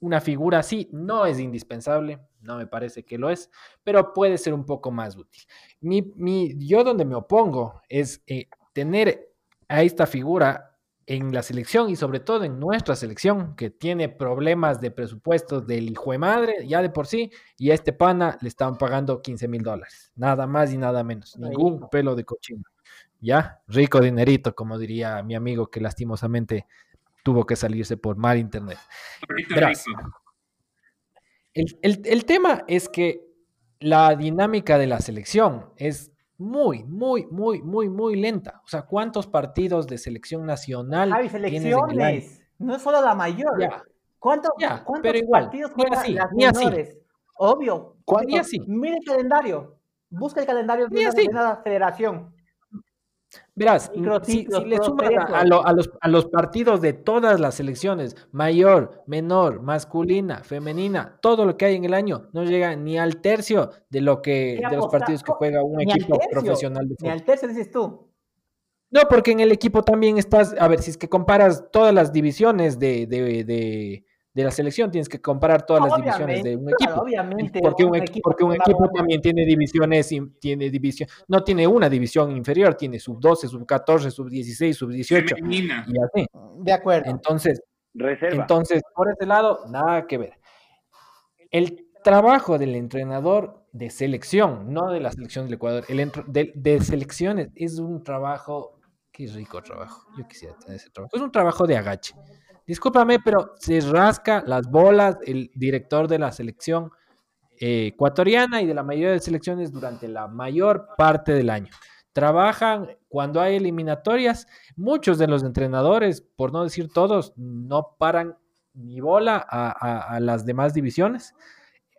Speaker 1: una figura así. No es indispensable, no me parece que lo es, pero puede ser un poco más útil. Mi, mi- yo donde me opongo es eh, tener a esta figura en la selección y sobre todo en nuestra selección que tiene problemas de presupuestos del hijo de madre ya de por sí y a este pana le están pagando 15 mil dólares, nada más y nada menos, ningún pelo de cochino. Ya, rico dinerito, como diría mi amigo que lastimosamente tuvo que salirse por mal internet.
Speaker 5: Rico.
Speaker 1: El, el- el tema es que la dinámica de la selección es muy, muy, muy, muy, muy lenta. O sea, ¿cuántos partidos de selección nacional
Speaker 7: Javi,
Speaker 1: tienes en
Speaker 7: selecciones, no es solo la mayor. ¿Cuántos,
Speaker 1: pero igual,
Speaker 7: partidos juegan
Speaker 1: así,
Speaker 7: las
Speaker 1: ni así.
Speaker 7: menores? Obvio. Mira el calendario. Busca el calendario de una federación.
Speaker 1: Verás,
Speaker 7: Microciclos,
Speaker 1: si, si le sumas a, a lo- a los, a los partidos de todas las selecciones, mayor, menor, masculina, femenina, todo lo que hay en el año, no llega ni al tercio de lo que
Speaker 7: Ni
Speaker 1: de los partidos que juega un
Speaker 7: ni
Speaker 1: equipo
Speaker 7: tercio,
Speaker 1: profesional de
Speaker 7: Ni
Speaker 1: fútbol.
Speaker 7: al tercio dices tú.
Speaker 1: No, porque en el equipo también estás, a ver, si es que comparas todas las divisiones de, de, de, de la selección, tienes que comparar todas las divisiones de un equipo.
Speaker 7: Obviamente.
Speaker 1: Porque un, equi- porque un
Speaker 7: tiene
Speaker 1: equipo también tiene divisiones, tiene división, no tiene una división inferior, tiene sub 12, sub 14, sub 16, sub 18
Speaker 5: Femenina.
Speaker 1: y así.
Speaker 7: De acuerdo.
Speaker 1: Entonces,
Speaker 4: Reserva.
Speaker 1: entonces, por ese lado, nada que ver. El trabajo del entrenador de selección, no de la selección del Ecuador, el de, de selecciones es un trabajo, qué rico trabajo, yo quisiera tener ese trabajo, es un trabajo de agache. Discúlpame, pero se rasca las bolas el director de la selección eh, ecuatoriana y de la mayoría de selecciones durante la mayor parte del año. Trabajan cuando hay eliminatorias. Muchos de los entrenadores, por no decir todos, no paran ni bola a, las demás divisiones.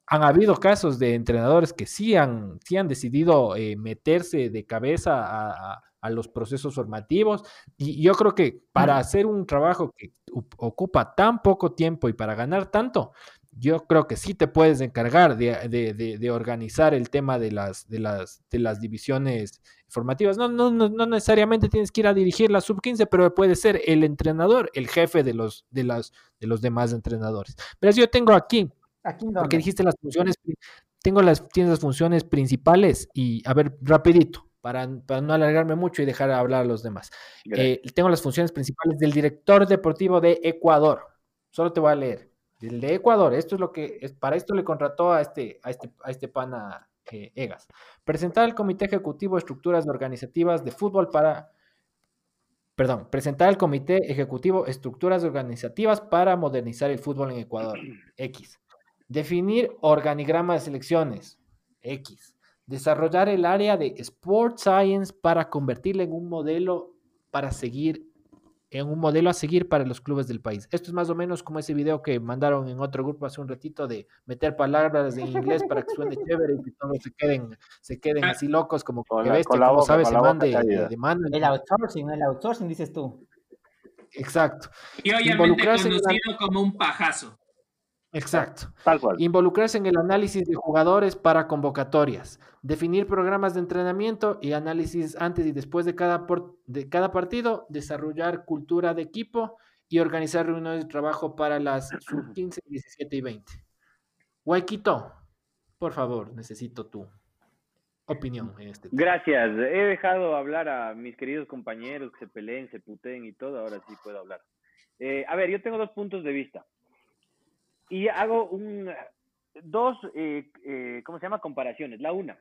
Speaker 1: Han habido casos de entrenadores que sí han, sí han decidido eh, meterse de cabeza a, a- los procesos formativos. Y yo creo que para hacer un trabajo que ocupa tan poco tiempo y para ganar tanto, yo creo que sí te puedes encargar de, de- de- de organizar el tema de las, de las, de las divisiones formativas. No, no, no, no necesariamente tienes que ir a dirigir la sub-15, pero puede ser el entrenador, el jefe de los, de las, de los demás entrenadores. Pero yo tengo aquí,
Speaker 7: Aquí
Speaker 1: porque dijiste las funciones, tengo las, tienes las funciones principales y, a ver, rapidito, para, para no alargarme mucho y dejar hablar a los demás. Eh, tengo las funciones principales del director deportivo de Ecuador. Solo te voy a leer. El de Ecuador, esto es lo que, es, para esto le contrató a este, a este, a este pana eh, Egas. Presentar al Comité Ejecutivo estructuras organizativas de fútbol para, perdón, presentar al Comité Ejecutivo estructuras organizativas para modernizar el fútbol en Ecuador. X. Definir organigrama de selecciones. X. Desarrollar el área de Sport Science para convertirla en un modelo para seguir, en un modelo a seguir para los clubes del país. Esto es más o menos como ese video que mandaron en otro grupo hace un ratito de meter palabras en inglés para que suene chévere y que todos se queden, se queden
Speaker 5: Ah.
Speaker 1: así locos como
Speaker 3: Con
Speaker 1: que bestia, como sabes, se mande.
Speaker 7: El outsourcing, el outsourcing, dices tú.
Speaker 1: Exacto,
Speaker 5: Y obviamente
Speaker 1: Involucrarse en la-
Speaker 5: conocido como un pajazo.
Speaker 1: Exacto.
Speaker 3: Tal cual.
Speaker 1: Involucrarse en el análisis de jugadores para convocatorias, definir programas de entrenamiento y análisis antes y después de cada, por- de cada partido, desarrollar cultura de equipo y organizar reuniones de trabajo para las sub 15, 17 y 20. Guayquito, por favor, necesito tu opinión en este tema.
Speaker 4: Gracias. He dejado hablar a mis queridos compañeros que se peleen, se puteen y todo. Ahora sí puedo hablar. Eh, a ver, yo tengo dos puntos de vista. Y hago un, dos, eh, eh, ¿cómo se llama? Comparaciones. La una,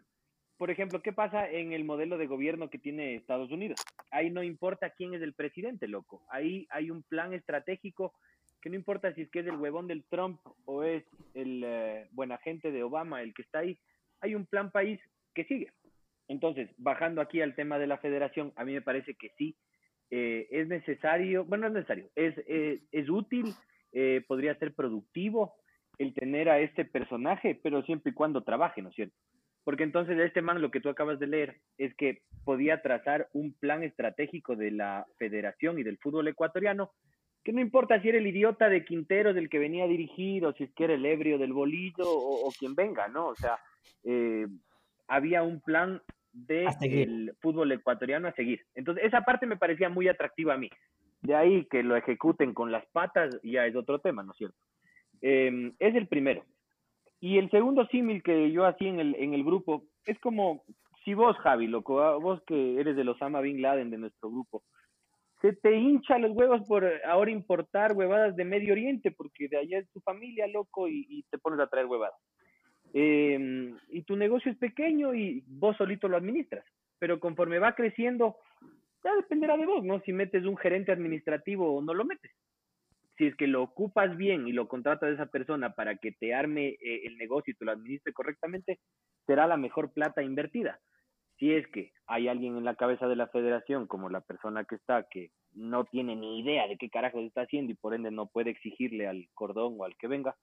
Speaker 4: por ejemplo, ¿qué pasa en el modelo de gobierno que tiene Estados Unidos? Ahí no importa quién es el presidente, loco. Ahí hay un plan estratégico que no importa si es que es el huevón del Trump o es el eh, buen agente de Obama el que está ahí. Hay un plan país que sigue. Entonces, bajando aquí al tema de la federación, a mí me parece que sí, eh, es necesario, bueno, no es necesario, es, eh, es útil, eh, podría ser productivo el tener a este personaje, pero siempre y cuando trabaje, ¿no es cierto? Porque entonces este man, lo que tú acabas de leer, es que podía trazar un plan estratégico de la federación y del fútbol ecuatoriano, que no importa si era el idiota de Quintero del que venía a dirigir, o si es que era el ebrio del bolillo, o, o quien venga, ¿no? O sea, eh, había un plan de
Speaker 7: A seguir.
Speaker 4: el fútbol ecuatoriano a seguir. Entonces, esa parte me parecía muy atractiva a mí. De ahí que lo ejecuten con las patas ya es otro tema, ¿no es cierto? Eh, es el primero. Y el segundo símil que yo hacía en el, en el grupo es como si vos, Javi, loco, ah, vos que eres de Osama Bin Laden de nuestro grupo, se te hincha los huevos por ahora importar huevadas de Medio Oriente, porque de allá es tu familia, loco, y, te pones a traer huevadas. Eh, y tu negocio es pequeño y vos solito lo administras, pero conforme va creciendo, ya dependerá de vos, ¿no? Si metes un gerente administrativo o no lo metes. Si es que lo ocupas bien y lo contratas a esa persona para que te arme eh, el negocio y te lo administre correctamente, será la mejor plata invertida. Si es que hay alguien en la cabeza de la federación, como la persona que está, que no tiene ni idea de qué carajo está haciendo y por ende no puede exigirle al cordón o al que venga,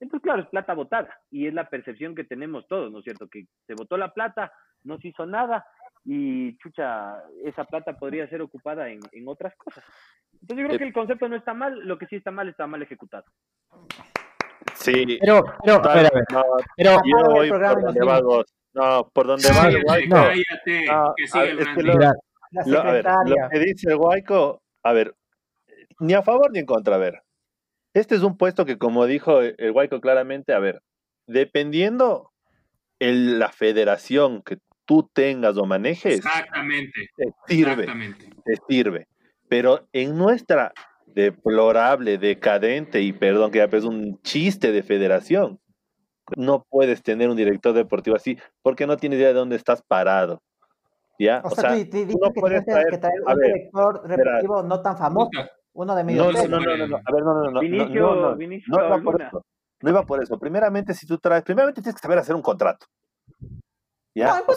Speaker 4: entonces, claro, es plata botada y es la percepción que tenemos todos, ¿no es cierto? Que se votó la plata, no se hizo nada y, chucha, esa plata podría ser ocupada en, en otras cosas. Entonces, yo creo
Speaker 3: Eh,
Speaker 4: que el concepto no está mal, lo que sí está mal está mal ejecutado.
Speaker 3: Sí.
Speaker 1: Pero, pero, a ver, a ver,
Speaker 3: No,
Speaker 1: pero,
Speaker 3: yo voy por donde va. Ghost. No, por donde va el Guayco.
Speaker 1: no.
Speaker 5: cállate,
Speaker 3: No,
Speaker 5: que sigue el
Speaker 3: es que lo- Lo, a ver, lo que dice el Guayco, a ver, ni a favor ni en contra, a ver. Este es un puesto que, como dijo el el Guayco claramente, a ver, dependiendo el, la federación que tú tengas o manejes,
Speaker 5: Exactamente,
Speaker 3: te sirve,
Speaker 5: exactamente.
Speaker 3: te sirve. Pero en nuestra deplorable, decadente y perdón que ya es un chiste de federación, no puedes tener un director deportivo así porque no tienes idea de dónde estás parado. ¿Ya?
Speaker 7: O sea, tú, tú
Speaker 3: tú
Speaker 7: dices
Speaker 3: no
Speaker 7: que
Speaker 3: puedes
Speaker 7: que
Speaker 3: traer-
Speaker 7: un
Speaker 3: ver,
Speaker 7: director deportivo no tan famoso, uno de medio
Speaker 3: No, no, no, no, no, no. A ver, no, no, no, no,
Speaker 4: Vinicio,
Speaker 3: no, no, no iba por
Speaker 4: Luna.
Speaker 3: eso. No iba por eso. Primeramente, si tú traes, primeramente tienes que saber hacer un contrato. ¿Ya?
Speaker 7: No,
Speaker 3: no poner-
Speaker 7: man es
Speaker 3: no, no, no, no.
Speaker 7: de
Speaker 3: No,
Speaker 7: los
Speaker 3: no, no, no.
Speaker 7: Top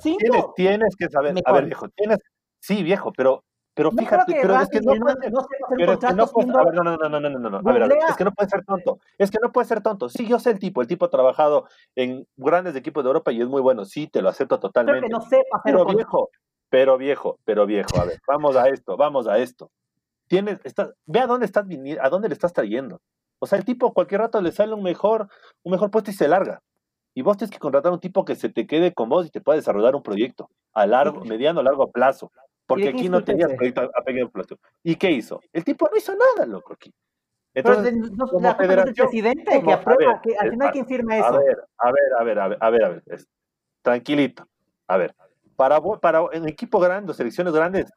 Speaker 7: cinco,
Speaker 3: Tienes, tienes que saber. A ver, viejo, tienes, sí, viejo, pero, pero
Speaker 7: No
Speaker 3: fíjate, pero es que no
Speaker 7: el man
Speaker 3: puede,
Speaker 7: no sepa hacer
Speaker 3: pero es que no puede,
Speaker 7: siendo-
Speaker 3: a ver, no, no, no, no, no, no, no, a ver, a ver,
Speaker 7: Googlea.
Speaker 3: es que no puede ser tonto, es que no puede ser tonto. Sí, yo sé el tipo, el tipo ha trabajado en grandes equipos de Europa y es muy bueno, sí, te lo acepto totalmente.
Speaker 7: que no sepa
Speaker 3: Pero viejo, pero viejo, pero viejo, a ver, vamos a esto, vamos a esto. Tienes, estás, ve a dónde estás viniendo, a dónde le estás trayendo. O sea, el tipo cualquier rato le sale un mejor, un mejor puesto y se larga. Y vos tienes que contratar un tipo que se te quede con vos y te pueda desarrollar un proyecto a largo,
Speaker 7: ¿Y-
Speaker 3: mediano, largo plazo. Porque aquí no tenías proyecto a, a pequeño plazo. ¿Y qué hizo? El tipo no hizo nada, loco, aquí.
Speaker 7: Pero
Speaker 3: Entonces,
Speaker 7: de- no-
Speaker 3: como
Speaker 7: la
Speaker 3: federación,
Speaker 7: presidente
Speaker 3: como-
Speaker 7: que
Speaker 3: a
Speaker 7: aprueba,
Speaker 3: ver,
Speaker 7: que al final quien firma
Speaker 3: a
Speaker 7: eso.
Speaker 3: ver, a ver, a ver, a ver, a ver, a ver. es- tranquilito. A ver, para, para en equipo grande, o selecciones grandes,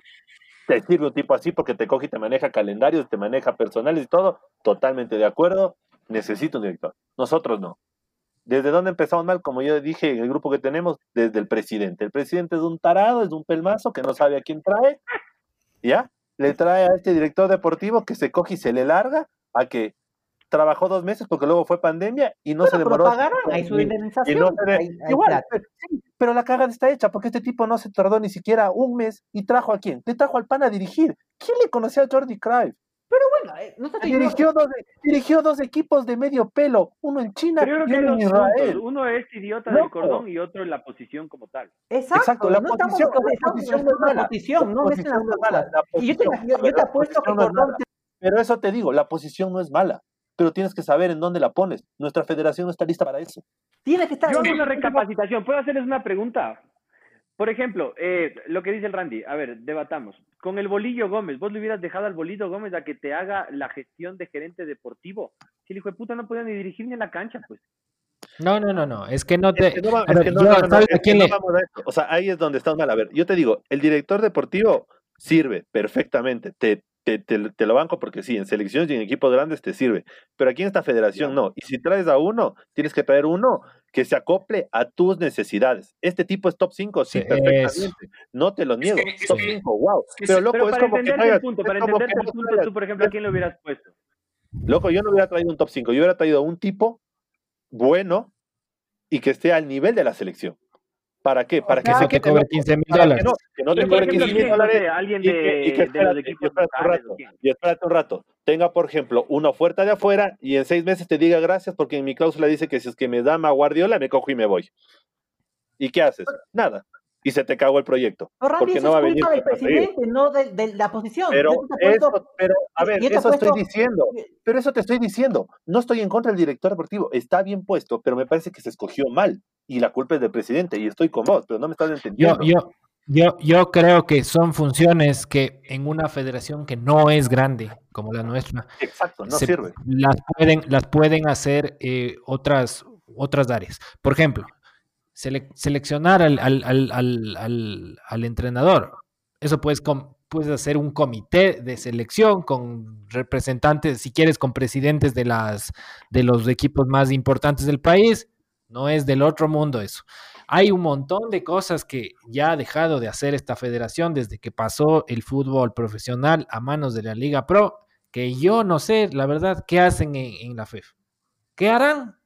Speaker 3: te sirve un tipo así porque te coge y te maneja calendarios, te maneja personales y todo. Totalmente de acuerdo. Necesito un director. Nosotros no. ¿Desde dónde empezamos mal? Como yo dije el grupo que tenemos, desde el presidente. El presidente es un tarado, es un pelmazo que no sabe a quién trae. ¿Ya? Le trae a este director deportivo que se coge y se le larga a que trabajó dos meses porque luego fue pandemia y no se
Speaker 7: Bueno, pero
Speaker 3: demoró.
Speaker 7: pagaron ahí su indemnización.
Speaker 3: no de- Igual, pero, la cagada está hecha porque este tipo no se tardó ni siquiera un mes y trajo a quién? Te trajo al pan a dirigir. ¿Quién le conocía a Jordi Cruyff?
Speaker 7: Eh, no diciendo-
Speaker 3: Dirigió dos, dirigió dos equipos de medio pelo, uno en China
Speaker 4: creo
Speaker 3: y uno en. Israel.
Speaker 4: Uno es idiota del cordón y otro en la posición como tal.
Speaker 7: Exacto,
Speaker 3: Exacto, la
Speaker 7: no
Speaker 3: posición-
Speaker 7: estamos
Speaker 3: la posición no es mala. La posición no es mala,
Speaker 7: Y yo te, yo, yo apuesto que Cordón.
Speaker 3: Pero eso te digo, la posición no es mala, pero tienes que saber en dónde la pones. Nuestra federación no está lista para eso.
Speaker 7: tiene que estar.
Speaker 4: Yo hago una recapacitación. ¿Puedo hacerles una pregunta? Por ejemplo, eh, lo que dice el Randy. A ver, debatamos. Con el Bolillo Gómez, ¿vos le hubieras dejado al Bolillo Gómez a que te haga la gestión de gerente deportivo? Si el hijo de puta no podía ni dirigir ni en la cancha, pues.
Speaker 1: No, no, no, no. Es que no te. A
Speaker 3: es
Speaker 1: ver,
Speaker 3: que no-
Speaker 1: yo,
Speaker 3: no, no,
Speaker 1: ¿sabes
Speaker 3: es
Speaker 1: a
Speaker 3: a. O sea, ahí es donde estás mal. A ver, yo te digo, el director deportivo sirve perfectamente. Te, te, te- te lo banco porque sí, en selecciones y en equipos grandes te sirve. Pero aquí en esta federación no. Y si traes a uno, tienes que traer uno que se acople a tus necesidades. Este tipo es top 5, sí, perfectamente. No te lo niego.
Speaker 5: que- es
Speaker 3: top
Speaker 5: que-
Speaker 3: 5, wow.
Speaker 5: que
Speaker 3: Pero loco,
Speaker 4: Pero
Speaker 3: es como que
Speaker 4: entenderte
Speaker 3: traigas-
Speaker 4: el punto, para
Speaker 3: que
Speaker 4: el punto,
Speaker 3: traigas-
Speaker 4: tú, por ejemplo, ¿a quién le hubieras puesto?
Speaker 3: Loco, yo no hubiera traído un top 5, yo hubiera traído un tipo bueno y que esté al nivel de la selección. ¿Para qué? Para que se quede
Speaker 1: cobre
Speaker 3: loco,
Speaker 1: 15 mil dólares.
Speaker 3: no, que no te cobre
Speaker 4: ejemplo,
Speaker 3: 15 mil dólares.
Speaker 4: alguien de-
Speaker 3: y espérate, un rato. Tenga, por ejemplo, una oferta de afuera y en seis meses te diga gracias porque en mi cláusula dice que si es que me da a Guardiola, me cojo y me voy. ¿Y qué haces? Nada. Y se te cagó el proyecto.
Speaker 7: Pero
Speaker 3: Porque no va a
Speaker 7: es
Speaker 3: venir
Speaker 7: culpa del presidente, no de, de la posición.
Speaker 3: Pero eso, pero a ver, eso estoy diciendo. Pero eso te estoy diciendo. No estoy en contra del director deportivo. Está bien puesto, pero me parece que se escogió mal. Y la culpa es del presidente. Y estoy con vos, pero no me estás
Speaker 1: Yo,
Speaker 3: entendiendo.
Speaker 1: yo, yo, yo creo que son funciones que en una federación que no es grande como la nuestra,
Speaker 3: Exacto, no
Speaker 1: se-
Speaker 3: sirve.
Speaker 1: las pueden, las pueden hacer eh, otras, otras áreas. Por ejemplo, sele- seleccionar al, al, al, al, entrenador. Eso puedes, puedes hacer un comité de selección con representantes, si quieres, con presidentes de, las, de los equipos más importantes del país. No es del otro mundo eso. Hay un montón de cosas que ya ha dejado de hacer esta federación desde que pasó el fútbol profesional a manos de la Liga Pro, que yo no sé, la verdad, qué hacen en, en la FEF. ¿Qué harán?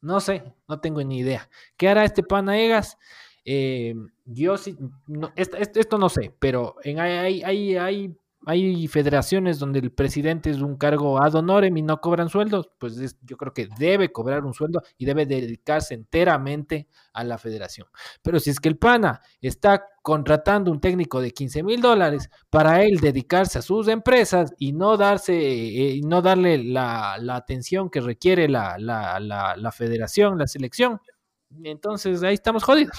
Speaker 1: No sé, no tengo ni idea. ¿Qué hará este Panaegas? Eh, yo sí, no, esto- esto no sé, pero en, hay, hay, hay, hay federaciones donde el presidente es un cargo ad honorem y no cobran sueldos, pues es- yo creo que debe cobrar un sueldo y debe dedicarse enteramente a la federación. Pero si es que el PANA está contratando un técnico de 15 mil dólares para él dedicarse a sus empresas y no darse, eh, no darle la, atención que requiere la, la federación, la selección, entonces ahí estamos jodidos.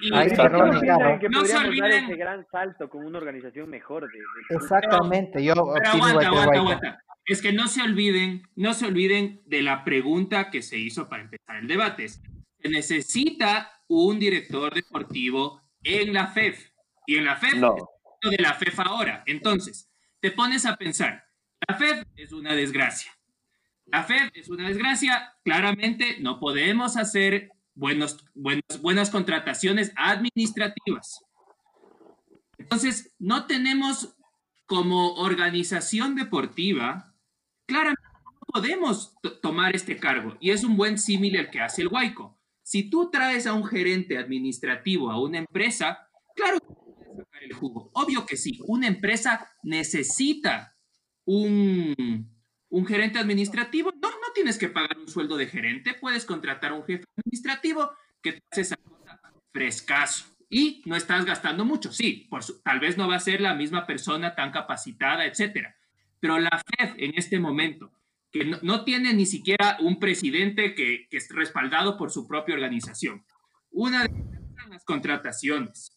Speaker 5: Y- y-
Speaker 7: Ahí
Speaker 4: Es
Speaker 7: está,
Speaker 4: que no que
Speaker 5: No se olviden-
Speaker 4: ese gran salto con una organización mejor. De, de-
Speaker 7: Exactamente, yo
Speaker 5: Pero aguanta, aguanta, aguanta. Es que no se olviden, no se olviden de la pregunta que se hizo para empezar el debate. Se necesita un director deportivo en la FEF. Y en la FEF
Speaker 3: No.
Speaker 5: es de la FEF ahora. Entonces, te pones a pensar, la FEF es una desgracia. La FEF es una desgracia. Claramente no podemos hacer buenos, buenos, buenas contrataciones administrativas. Entonces, no tenemos como organización deportiva, claramente no podemos to- tomar este cargo. Y es un buen símil el que hace el Guayco. Si tú traes a un gerente administrativo a una empresa, claro que puedes sacar el jugo. Obvio que sí. Una empresa necesita un, un gerente administrativo. Tienes que pagar un sueldo de gerente. Puedes contratar un jefe administrativo que te hace esa cosa frescazo. Y no estás gastando mucho. Sí, por tal vez no va a ser la misma persona tan capacitada, etcétera. Pero la FED en este momento, que no, tiene ni siquiera un presidente que, que es respaldado por su propia organización. Una de las contrataciones.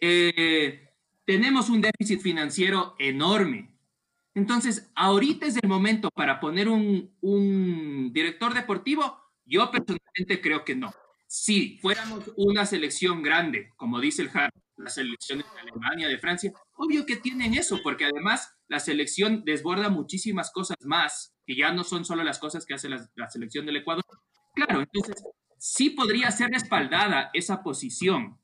Speaker 5: Eh, tenemos un déficit financiero enorme. Entonces, ahorita es el momento para poner un, un director deportivo. Yo personalmente creo que no. Si fuéramos una selección grande, como dice el Harry, las selecciones de Alemania, de Francia, obvio que tienen eso, porque además la selección desborda muchísimas cosas más, que ya no son solo las cosas que hace la, la selección del Ecuador. Claro, entonces sí podría ser respaldada esa posición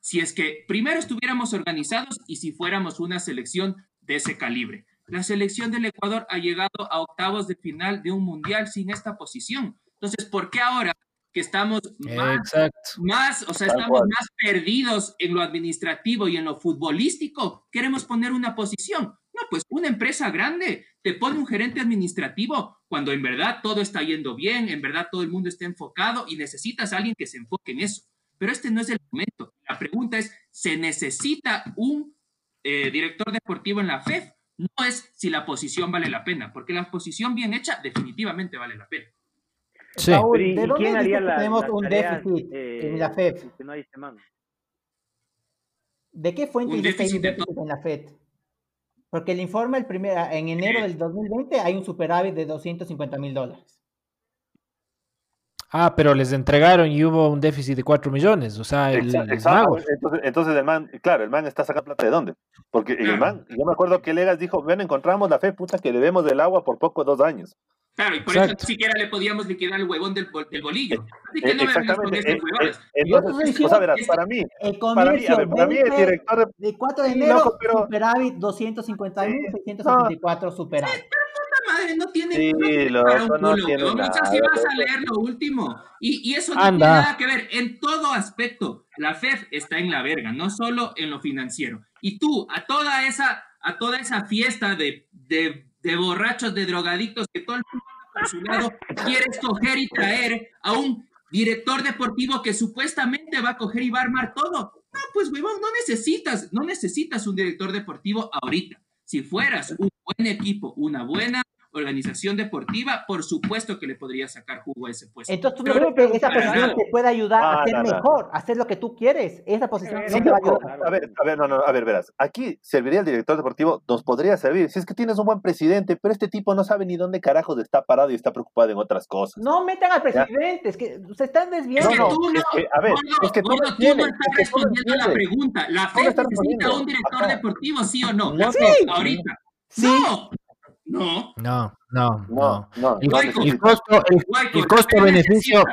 Speaker 5: si es que primero estuviéramos organizados y si fuéramos una selección de ese calibre. La selección del Ecuador ha llegado a octavos de final de un mundial sin esta posición. Entonces, ¿por qué ahora que estamos más, más o sea, estamos más perdidos en lo administrativo y en lo futbolístico, queremos poner una posición? No, pues una empresa grande te pone un gerente administrativo cuando en verdad todo está yendo bien, en verdad todo el mundo está enfocado y necesitas a alguien que se enfoque en eso. Pero este no es el momento. La pregunta es, ¿se necesita un eh, director deportivo en la FEF? No es si la posición vale la pena, porque la posición bien hecha definitivamente vale la pena.
Speaker 7: Sí. ¿de dónde quién haría la, tenemos un déficit eh, en la FED?
Speaker 4: Que no hay.
Speaker 7: ¿De qué fuente dice que hay un déficit en la FED? Porque el informe el primer, en enero del 2020 hay un superávit de 250 mil dólares.
Speaker 1: Ah, pero les entregaron y hubo un déficit de 4 millones, o sea, el,
Speaker 3: Exacto. Entonces, entonces, el man, claro, el man está sacando plata de dónde? Porque el man, yo me acuerdo que Legas dijo, bueno, encontramos la fe, puta, que debemos del agua por poco dos años.
Speaker 5: Claro, y por eso ni siquiera le podíamos liquidar el huevón del, del bolillo. Así que no Exactamente. Me eh,
Speaker 3: eh, entonces, o sea, verás, para mí, para mí, a ver, para mí el director
Speaker 7: de, de 4 de enero, no, pero, superávit 250 mil, 664 superávit.
Speaker 5: Madre, no tiene
Speaker 3: sí, lo, un culo,
Speaker 5: no tiene nada, o sea, si vas a leer lo último. Y, y eso no Anda. tiene nada que ver en todo aspecto. La FEF está en la verga, no solo en lo financiero. Y tú, a toda esa, a toda esa fiesta de, de de borrachos, de drogadictos, que todo el mundo por su lado quiere escoger y traer a un director deportivo que supuestamente va a coger y va a armar todo. No, pues huevón, no necesitas, no necesitas un director deportivo ahorita. Si fueras un buen equipo, una buena organización deportiva, por supuesto que le podría sacar jugo a ese puesto.
Speaker 7: Entonces, ¿tú no crees que esa posición te puede ayudar a ser mejor, a hacer lo que tú quieres? Esa posición no te va a ayudar.
Speaker 3: A ver, a ver, no, no, a ver, verás. Aquí serviría el director deportivo, nos podría servir. Si es que tienes un buen presidente, pero este tipo no sabe ni dónde carajos está parado y está preocupado en otras cosas.
Speaker 7: No metan al presidente, es que se están desviando.
Speaker 5: Es que tú no, es que, a ver, es que tú, no, tú no estás respondiendo a la pregunta. ¿La FED necesita un director deportivo, sí o no? La FED, ahorita. Sí. No. No.
Speaker 1: No, no, no. no, El, el, costo, el, el costo-beneficio.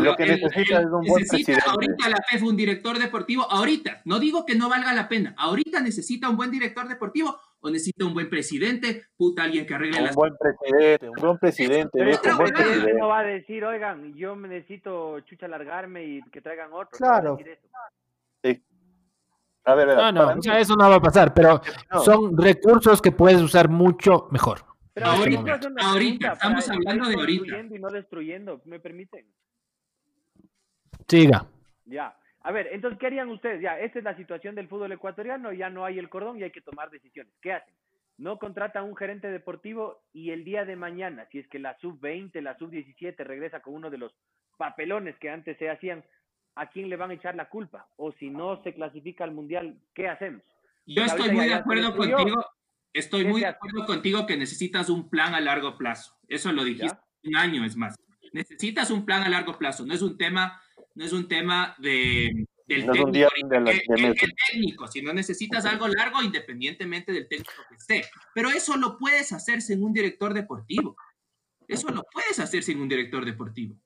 Speaker 3: lo que necesita es un buen necesita
Speaker 5: ahorita la FEF un director deportivo, ahorita. No digo que no valga la pena. Ahorita necesita un buen director deportivo o necesita un buen presidente, puta, alguien que arregle
Speaker 3: un
Speaker 5: las
Speaker 3: buen presidente, un buen presidente,
Speaker 4: Pero
Speaker 3: un buen
Speaker 4: presidente. no va a decir, oigan, yo me necesito chucha largarme y que traigan otro.
Speaker 7: Claro.
Speaker 3: Sí. A ver,
Speaker 1: no, no, o sea, eso no va a pasar, pero no. son recursos que puedes usar mucho mejor.
Speaker 5: Pero ahorita, ahorita estamos hablando de ahorita.
Speaker 4: Y no destruyendo, ¿me permiten?
Speaker 1: Siga.
Speaker 4: Ya. A ver, entonces, ¿qué harían ustedes? Ya, esta es la situación del fútbol ecuatoriano, ya no hay el cordón y hay que tomar decisiones. ¿Qué hacen? No contratan un gerente deportivo y el día de mañana, si es que la sub-20, la sub-17 regresa con uno de los papelones que antes se hacían, ¿a quién le van a echar la culpa? O si no se clasifica al mundial, ¿qué hacemos?
Speaker 5: Yo estoy muy de acuerdo contigo. Estoy muy de acuerdo contigo que necesitas un plan a largo plazo. Eso lo dijiste un año, es más. Necesitas un plan a largo plazo. No es un tema, no es un tema de, del
Speaker 3: no
Speaker 5: técnico,
Speaker 3: día de la,
Speaker 5: el, el, el técnico, sino necesitas algo largo independientemente del técnico que esté. Pero eso lo puedes hacer sin un director deportivo. Eso lo puedes hacer sin un director deportivo.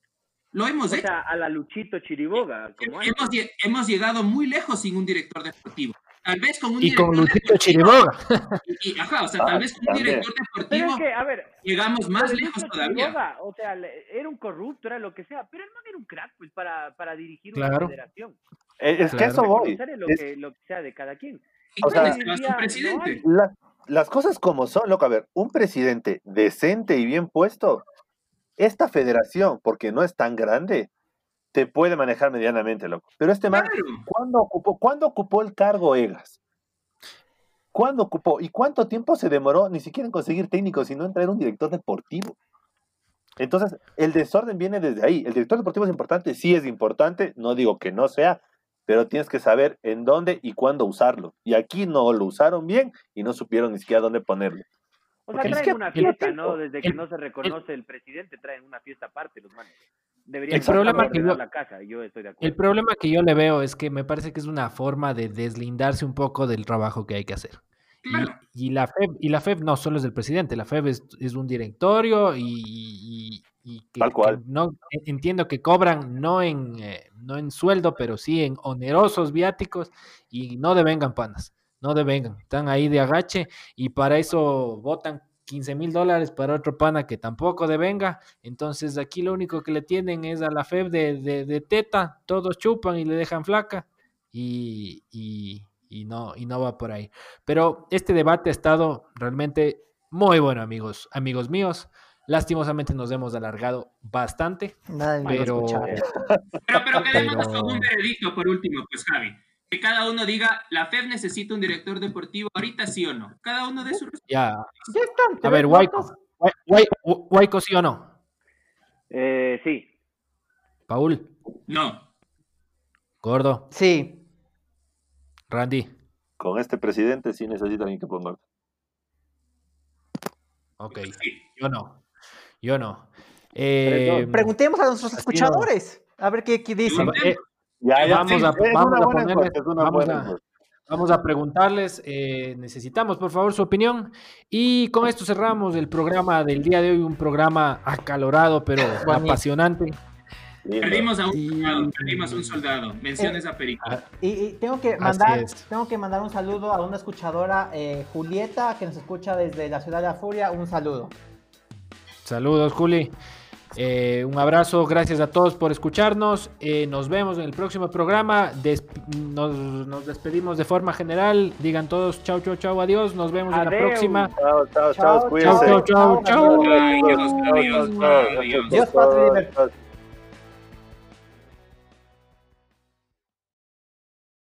Speaker 5: Lo hemos
Speaker 4: o
Speaker 5: hecho.
Speaker 4: Sea, a la Luchito Chiriboga. Como
Speaker 5: hemos, hemos, llegado muy lejos sin un director deportivo. Tal vez con un
Speaker 1: y
Speaker 5: director
Speaker 1: con Luchito Chiriboga.
Speaker 5: Y, y, ajá, o sea, tal vez con un director deportivo
Speaker 4: es que, a ver,
Speaker 5: llegamos más lejos todavía.
Speaker 4: Chiriboga, o sea, era un corrupto, era lo que sea, pero el man era un crack pues, para, para dirigir
Speaker 1: claro.
Speaker 4: una federación.
Speaker 3: Es, es claro. que eso voy.
Speaker 4: Lo,
Speaker 3: es...
Speaker 4: que, lo que sea de cada quien.
Speaker 5: ¿Y o sea, presidente?
Speaker 3: No la, las cosas como son, loco, a ver, un presidente decente y bien puesto, esta federación, porque no es tan grande, te puede manejar medianamente, loco. Pero este man. ¿cuándo ocupó, ¿cuándo ocupó el cargo Egas? ¿Cuándo ocupó? ¿Y cuánto tiempo se demoró ni siquiera en conseguir técnicos, sino en traer un director deportivo? Entonces, el desorden viene desde ahí. El director deportivo es importante, sí es importante, no digo que no sea, pero tienes que saber en dónde y cuándo usarlo. Y aquí no lo usaron bien y no supieron ni siquiera dónde ponerlo.
Speaker 4: O sea,
Speaker 1: Es
Speaker 4: traen
Speaker 1: que
Speaker 4: una
Speaker 1: el-
Speaker 4: fiesta, ¿no? Desde que
Speaker 1: el-
Speaker 4: no se reconoce el presidente, traen una fiesta aparte los manes. Deberían
Speaker 1: El problema que yo-
Speaker 4: la casa, yo estoy de
Speaker 1: El
Speaker 4: acuerdo.
Speaker 1: problema que yo le veo es que me parece que es una forma de deslindarse un poco del trabajo que hay que hacer. Y, y la FEB, y la FEB no solo es del presidente, la FEB es, es un directorio y, y- y que,
Speaker 3: Tal cual.
Speaker 1: que no entiendo que cobran no en eh, no en sueldo, pero sí en onerosos viáticos y no devengan panas, no devengan, están ahí de agache y para eso votan 15 mil dólares para otro pana que tampoco devenga. Entonces aquí lo único que le tienen es a la FEB de, de- de teta, todos chupan y le dejan flaca y, y- y no, y no va por ahí. Pero este debate ha estado realmente muy bueno, amigos, amigos míos. Lastimosamente nos hemos alargado bastante,
Speaker 7: Nadie
Speaker 1: pero,
Speaker 7: escuchar.
Speaker 5: Pero, pero quedémonos
Speaker 1: Pero-
Speaker 5: con un veredicto por último, pues Javi. Que cada uno diga, ¿la FEB necesita un director deportivo ahorita sí o no? Cada uno de su
Speaker 1: ya.
Speaker 7: Ya están.
Speaker 1: A ver, Guayco, Guayco, sí o no.
Speaker 4: Eh, sí,
Speaker 1: Paul,
Speaker 5: No.
Speaker 1: Gordo,
Speaker 7: Sí.
Speaker 1: Randy.
Speaker 3: Con este presidente sí necesita alguien que ponga.
Speaker 1: Ok,
Speaker 5: Sí.
Speaker 1: yo no. Yo no. Eh,
Speaker 7: Preguntemos a nuestros escuchadores. A ver qué, qué dicen.
Speaker 1: eh,
Speaker 3: Ya, ya,
Speaker 1: Vamos
Speaker 3: sí,
Speaker 1: a- vamos a
Speaker 3: buena
Speaker 1: ponerle-
Speaker 3: encuesta, es una
Speaker 1: vamos a-. Vamos a preguntarles, eh, necesitamos por favor su opinión y con esto cerramos el programa del día de hoy, un programa acalorado pero
Speaker 7: Buenísimo.
Speaker 1: apasionante.
Speaker 5: Perdimos a un
Speaker 1: Y-
Speaker 5: soldado, perdimos un soldado. Menciones a Perico.
Speaker 1: Ah,
Speaker 7: Y, y tengo que mandar, tengo que mandar un saludo a una escuchadora, eh, Julieta, que nos escucha desde la ciudad de la Furia. Un saludo.
Speaker 1: Saludos Juli, Eh, un abrazo, gracias a todos por escucharnos, Eh, nos vemos en el próximo programa, Des- nos, nos despedimos de forma general, digan todos chau chau chau, adiós, nos vemos en la próxima.
Speaker 3: Chao, chao, chao,
Speaker 7: Chao,
Speaker 1: Chau
Speaker 3: cuídense.
Speaker 1: chau chau chau.
Speaker 5: Adiós, adiós, adiós.